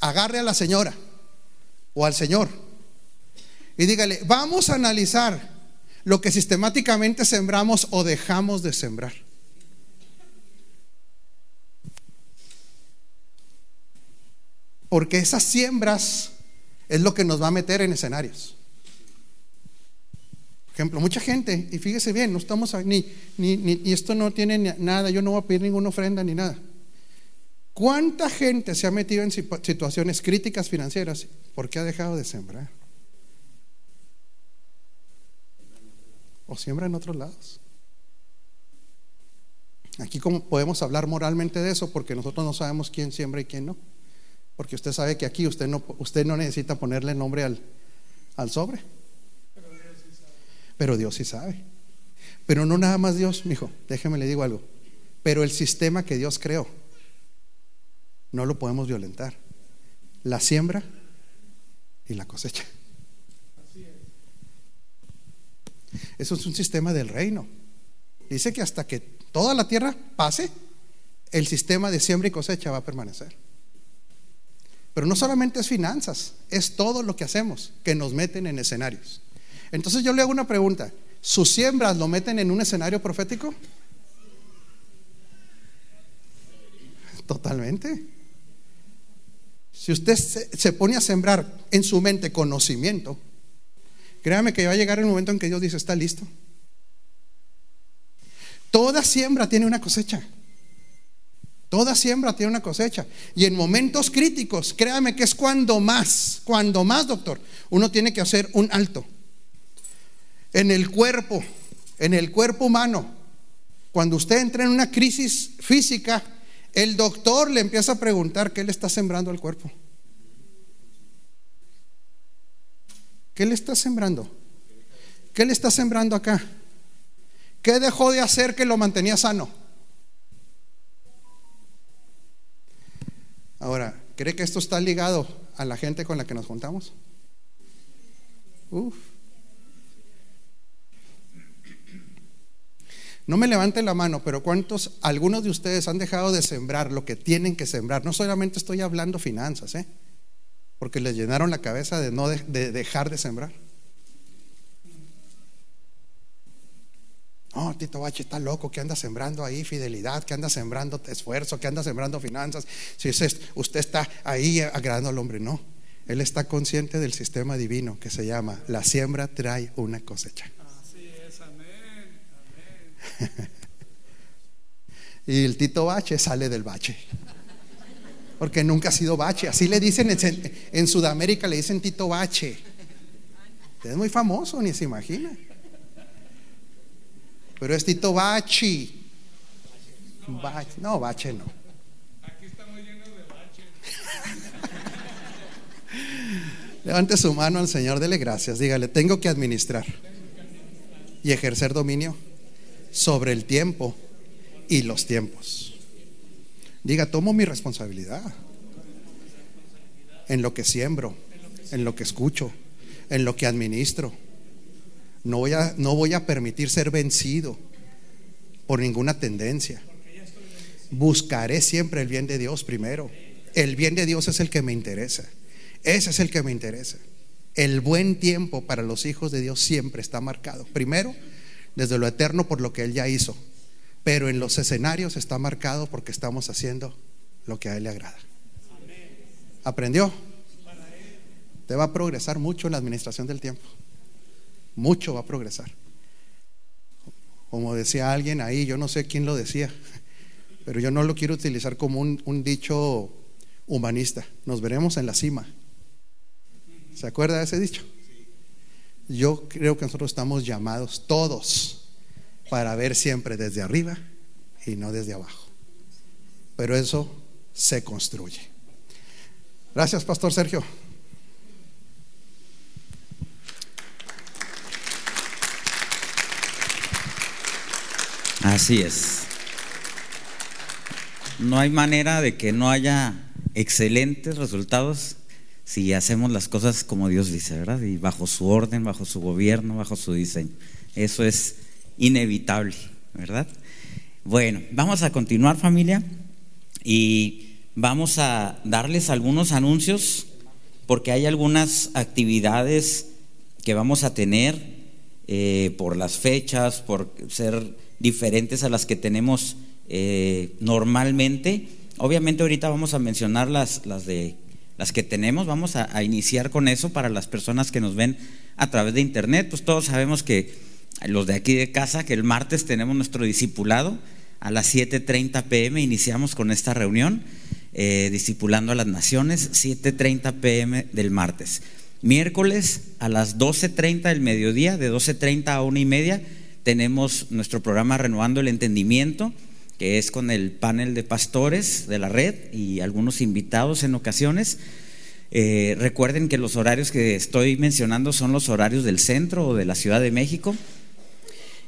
agarre a la señora o al señor y dígale, vamos a analizar lo que sistemáticamente sembramos o dejamos de sembrar. Porque esas siembras es lo que nos va a meter en escenarios. Ejemplo, mucha gente, y fíjese bien, no estamos ni, ni, ni esto no tiene nada, yo no voy a pedir ninguna ofrenda ni nada. ¿Cuánta gente se ha metido en situaciones críticas financieras porque ha dejado de sembrar? O siembra en otros lados. Aquí como podemos hablar moralmente de eso porque nosotros no sabemos quién siembra y quién no. Porque usted sabe que aquí usted no, usted no necesita ponerle nombre al, al sobre. Pero Dios sí sabe. Pero no nada más Dios, mijo, déjeme le digo algo. Pero el sistema que Dios creó no lo podemos violentar. La siembra y la cosecha. Eso es un sistema del reino. Dice que hasta que toda la tierra pase, el sistema de siembra y cosecha va a permanecer. Pero no solamente es finanzas, es todo lo que hacemos que nos meten en escenarios. Entonces yo le hago una pregunta, ¿sus siembras lo meten en un escenario profético? Totalmente. Si usted se, pone a sembrar en su mente conocimiento, créame que va a llegar el momento en que Dios dice, está listo. Toda siembra tiene una cosecha. Toda siembra tiene una cosecha. Y en momentos críticos, créame que es cuando más, cuando más, doctor, uno tiene que hacer un alto. En el cuerpo, en el cuerpo humano, cuando usted entra en una crisis física, el doctor le empieza a preguntar qué le está sembrando al cuerpo. ¿Qué le está sembrando? ¿Qué le está sembrando acá? ¿Qué dejó de hacer que lo mantenía sano? Ahora, ¿cree que esto está ligado a la gente con la que nos juntamos? Uf. No me levante la mano, pero ¿cuántos, algunos de ustedes han dejado de sembrar lo que tienen que sembrar? No solamente estoy hablando finanzas, ¿eh? Porque les llenaron la cabeza de no de, dejar de sembrar. No, Tito Bache está loco, que anda sembrando ahí fidelidad, que anda sembrando esfuerzo, que anda sembrando finanzas. Si usted está ahí agradando al hombre, no. Él está consciente del sistema divino que se llama la siembra trae una cosecha. y el Tito Bache sale del bache. Porque nunca ha sido bache. Así le dicen en, Sudamérica, le dicen Tito Bache. Es muy famoso, ni se imagina. Pero es Tito Bachi. No, bache no. Aquí estamos llenos de bache. Levante su mano al Señor, dele gracias. Dígale, tengo que administrar y ejercer dominio sobre el tiempo y los tiempos. Diga, tomo mi responsabilidad en lo que siembro, en lo que escucho, en lo que administro. No voy a, no voy a permitir ser vencido por ninguna tendencia. Buscaré siempre el bien de Dios primero. El bien de Dios es el que me interesa. Ese es el que me interesa. El buen tiempo para los hijos de Dios siempre está marcado. Primero, desde lo eterno por lo que Él ya hizo. Pero en los escenarios está marcado porque estamos haciendo lo que a Él le agrada. ¿Aprendió? Te va a progresar mucho en la administración del tiempo. Mucho va a progresar. Como decía alguien ahí, yo no sé quién lo decía, pero yo no lo quiero utilizar como un, un dicho humanista. Nos veremos en la cima. ¿Se acuerda de ese dicho? Yo creo que nosotros estamos llamados todos para ver siempre desde arriba y no desde abajo. Pero eso se construye. Gracias, Pastor Sergio. Así es. No hay manera de que no haya excelentes resultados si hacemos las cosas como Dios dice, ¿verdad? Y bajo su orden, bajo su gobierno, bajo su diseño. Eso es inevitable, ¿verdad? Bueno, vamos a continuar familia y vamos a darles algunos anuncios porque hay algunas actividades que vamos a tener eh, por las fechas, por ser diferentes a las que tenemos eh, normalmente. Obviamente ahorita vamos a mencionar las, las de las que tenemos. Vamos a, iniciar con eso para las personas que nos ven a través de internet. Pues todos sabemos que los de aquí de casa, que el martes tenemos nuestro discipulado a las 7.30 pm, iniciamos con esta reunión, eh, discipulando a las naciones, 7.30 pm del martes. Miércoles a las 12.30 del mediodía, de 12.30 a una y media, tenemos nuestro programa Renovando el Entendimiento, que es con el panel de pastores de la red y algunos invitados en ocasiones. Eh, recuerden que los horarios que estoy mencionando son los horarios del centro o de la Ciudad de México.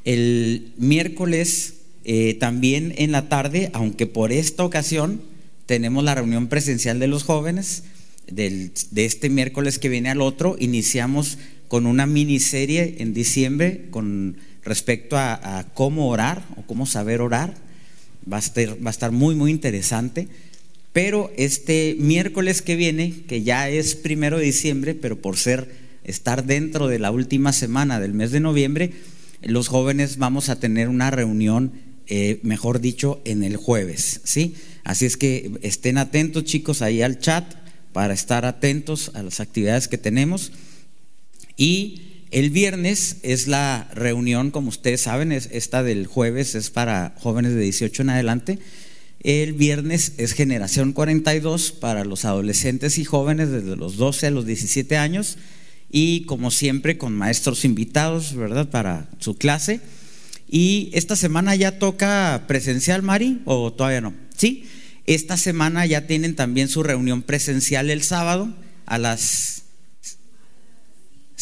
El miércoles eh, también en la tarde, aunque por esta ocasión tenemos la reunión presencial de los jóvenes, del, de este miércoles que viene al otro, iniciamos con una miniserie en diciembre con respecto a, a cómo orar o cómo saber orar. Va a, estar, muy, muy interesante. Pero este miércoles que viene, que ya es primero de diciembre, pero por ser estar dentro de la última semana del mes de noviembre, los jóvenes vamos a tener una reunión, eh, mejor dicho, en el jueves, ¿sí? Así es que estén atentos, chicos, ahí al chat para estar atentos a las actividades que tenemos. Y el viernes es la reunión, como ustedes saben, es, esta del jueves es para jóvenes de 18 en adelante. El viernes es generación 42 para los adolescentes y jóvenes desde los 12 a los 17 años y como siempre con maestros invitados, ¿verdad? Para su clase. Y esta semana ya toca presencial, Mari, o todavía no? Sí, esta semana ya tienen también su reunión presencial el sábado a las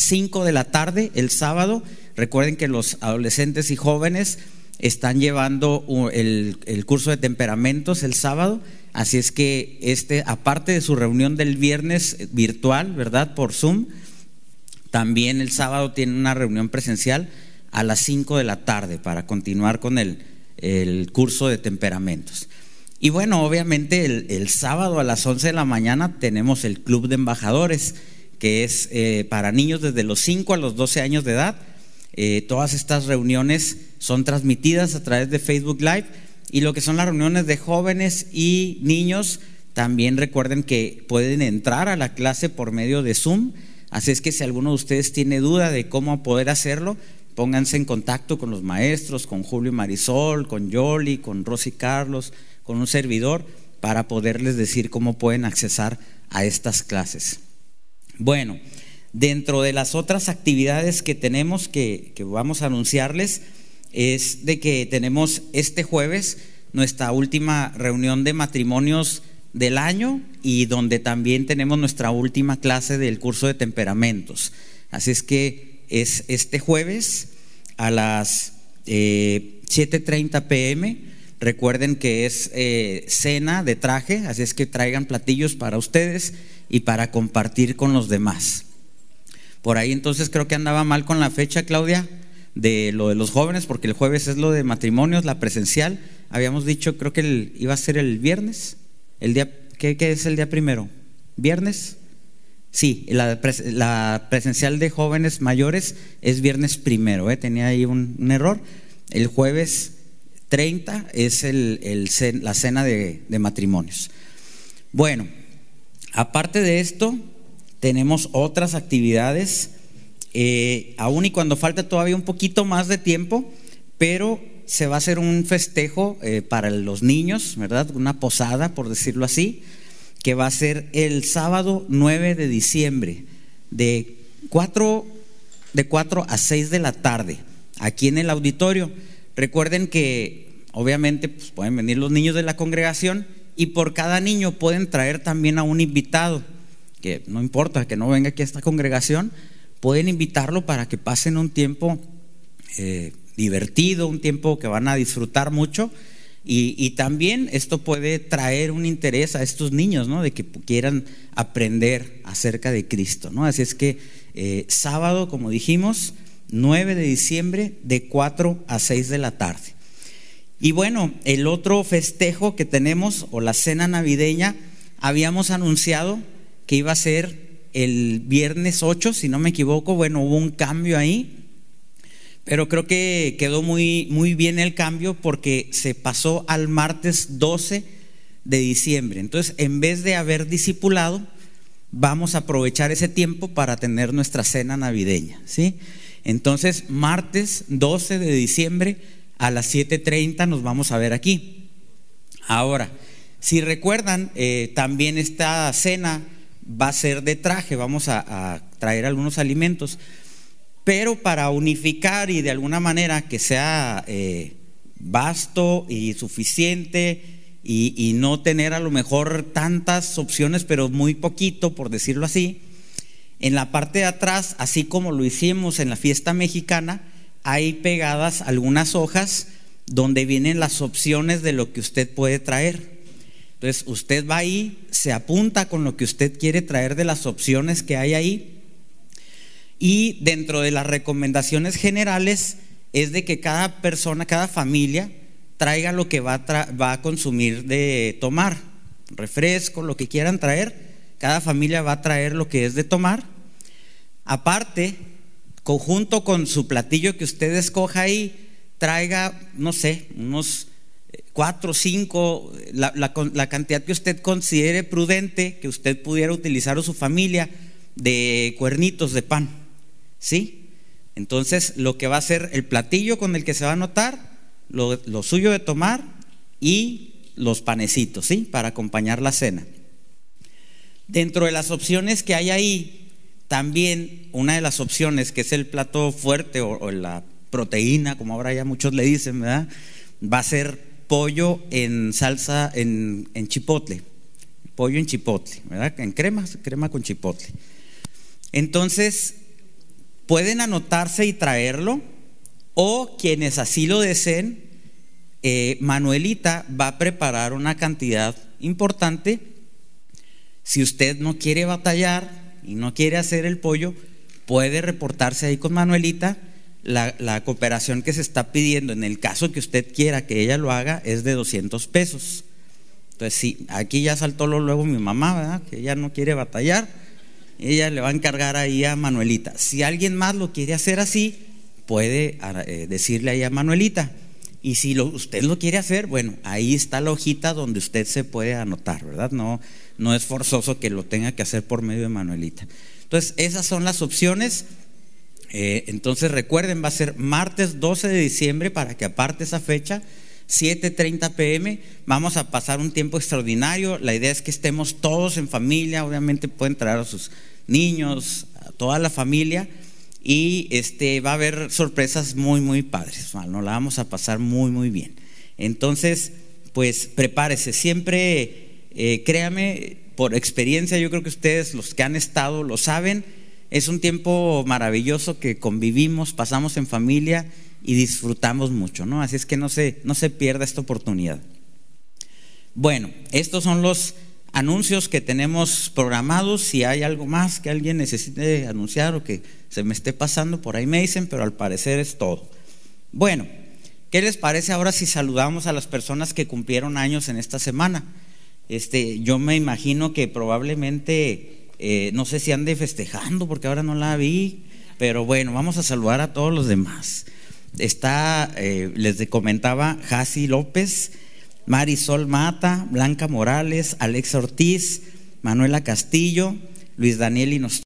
5 de la tarde el sábado. Recuerden que los adolescentes y jóvenes están llevando el, el, curso de temperamentos el sábado, así es que este, aparte de su reunión del viernes virtual, ¿verdad? Por Zoom, también el sábado tienen una reunión presencial a las 5 de la tarde para continuar con el, el curso de temperamentos. Y bueno, obviamente el, el, sábado a las 11 de la mañana tenemos el club de embajadores que es eh, para niños desde los 5 a los 12 años de edad. Eh, todas estas reuniones son transmitidas a través de Facebook Live y lo que son las reuniones de jóvenes y niños, también recuerden que pueden entrar a la clase por medio de Zoom. Así es que si alguno de ustedes tiene duda de cómo poder hacerlo, pónganse en contacto con los maestros, con Julio Marisol, con Yoli, con Rosy Carlos, con un servidor, para poderles decir cómo pueden accesar a estas clases. Bueno, dentro de las otras actividades que tenemos que, que, vamos a anunciarles es de que tenemos este jueves nuestra última reunión de matrimonios del año y donde también tenemos nuestra última clase del curso de temperamentos. Así es que es este jueves a las eh, 7.30 pm. Recuerden que es eh, cena de traje, así es que traigan platillos para ustedes y para compartir con los demás. Por ahí entonces creo que andaba mal con la fecha, Claudia, de lo de los jóvenes, porque el jueves es lo de matrimonios, la presencial. Habíamos dicho, creo que iba a ser el viernes. El día, ¿qué, qué es el día primero? ¿Viernes? Sí, la, presencial de jóvenes mayores es viernes primero, ¿eh? tenía ahí un, error. El jueves 30 es la cena de, de matrimonios. Bueno, Aparte de esto, tenemos otras actividades, eh, aún y cuando falta todavía un poquito más de tiempo, pero se va a hacer un festejo eh, para los niños, ¿verdad? Una posada, por decirlo así, que va a ser el sábado 9 de diciembre, de 4, de 4 a 6 de la tarde, aquí en el auditorio. Recuerden que obviamente pues, pueden venir los niños de la congregación, y por cada niño pueden traer también a un invitado, que no importa que no venga aquí a esta congregación, pueden invitarlo para que pasen un tiempo eh, divertido, un tiempo que van a disfrutar mucho. Y, también esto puede traer un interés a estos niños, ¿no? De que quieran aprender acerca de Cristo, ¿no? Así es que eh, sábado, como dijimos, 9 de diciembre, de 4 a 6 de la tarde. Y bueno, el otro festejo que tenemos, o la cena navideña, habíamos anunciado que iba a ser el viernes 8, si no me equivoco. Bueno, hubo un cambio ahí, pero creo que quedó muy, muy bien el cambio porque se pasó al martes 12 de diciembre. Entonces, en vez de haber discipulado, vamos a aprovechar ese tiempo para tener nuestra cena navideña, ¿sí? Entonces, martes 12 de diciembre a las 7.30 nos vamos a ver aquí. Ahora, si recuerdan, eh, también esta cena va a ser de traje, vamos a, traer algunos alimentos, pero para unificar y de alguna manera que sea eh, vasto y suficiente y, no tener a lo mejor tantas opciones, pero muy poquito, por decirlo así. En la parte de atrás, así como lo hicimos en la fiesta mexicana, hay pegadas algunas hojas donde vienen las opciones de lo que usted puede traer. Entonces, usted va ahí, se apunta con lo que usted quiere traer de las opciones que hay ahí. Y dentro de las recomendaciones generales es de que cada persona, cada familia, traiga lo que va a, va a consumir de tomar, refresco, lo que quieran traer. Cada familia va a traer lo que es de tomar. Aparte, conjunto con su platillo que usted escoja ahí, traiga, no sé, unos eh, cuatro cinco, la, la, cantidad que usted considere prudente, que usted pudiera utilizar o su familia, de cuernitos de pan. ¿Sí? Entonces, lo que va a ser el platillo con el que se va a anotar, lo, suyo de tomar y los panecitos, ¿sí? Para acompañar la cena. Dentro de las opciones que hay ahí, también una de las opciones que es el plato fuerte o, la proteína, como ahora ya muchos le dicen, ¿verdad? Va a ser pollo en salsa, en, chipotle. Pollo en chipotle, ¿verdad? En crema, crema con chipotle. Entonces, pueden anotarse y traerlo o quienes así lo deseen, eh, Manuelita va a preparar una cantidad importante. Si usted no quiere batallar y no quiere hacer el pollo, puede reportarse ahí con Manuelita. La, cooperación que se está pidiendo, en el caso que usted quiera que ella lo haga, es de 200 pesos. Entonces, sí, aquí ya saltó luego mi mamá, ¿verdad? Que ella no quiere batallar. Ella le va a encargar ahí a Manuelita. Si alguien más lo quiere hacer así, puede eh, decirle ahí a Manuelita. Y si usted lo quiere hacer, bueno, ahí está la hojita donde usted se puede anotar, ¿verdad? No, no es forzoso que lo tenga que hacer por medio de Manuelita. Entonces, esas son las opciones. Eh, entonces, recuerden, va a ser martes 12 de diciembre para que aparte esa fecha, 7.30 pm, vamos a pasar un tiempo extraordinario. La idea es que estemos todos en familia, obviamente pueden traer a sus niños, a toda la familia y este, va a haber sorpresas muy, muy padres. Nos la vamos a pasar muy, muy bien. Entonces, pues prepárese. Siempre, eh, créame, por experiencia, yo creo que ustedes, los que han estado, lo saben. Es un tiempo maravilloso que convivimos, pasamos en familia y disfrutamos mucho, ¿no? Así es que no se, no se pierda esta oportunidad. Bueno, estos son los anuncios que tenemos programados. Si hay algo más que alguien necesite anunciar o que se me esté pasando, por ahí me dicen, pero al parecer es todo. Bueno, ¿qué les parece ahora si saludamos a las personas que cumplieron años en esta semana? Este, yo me imagino que probablemente, eh, no sé si ande festejando, porque ahora no la vi, pero bueno, vamos a saludar a todos los demás. Está, eh, les comentaba, Jasi López, Marisol Mata, Blanca Morales, Alexa Ortiz, Manuela Castillo, Luis Daniel Inostroza.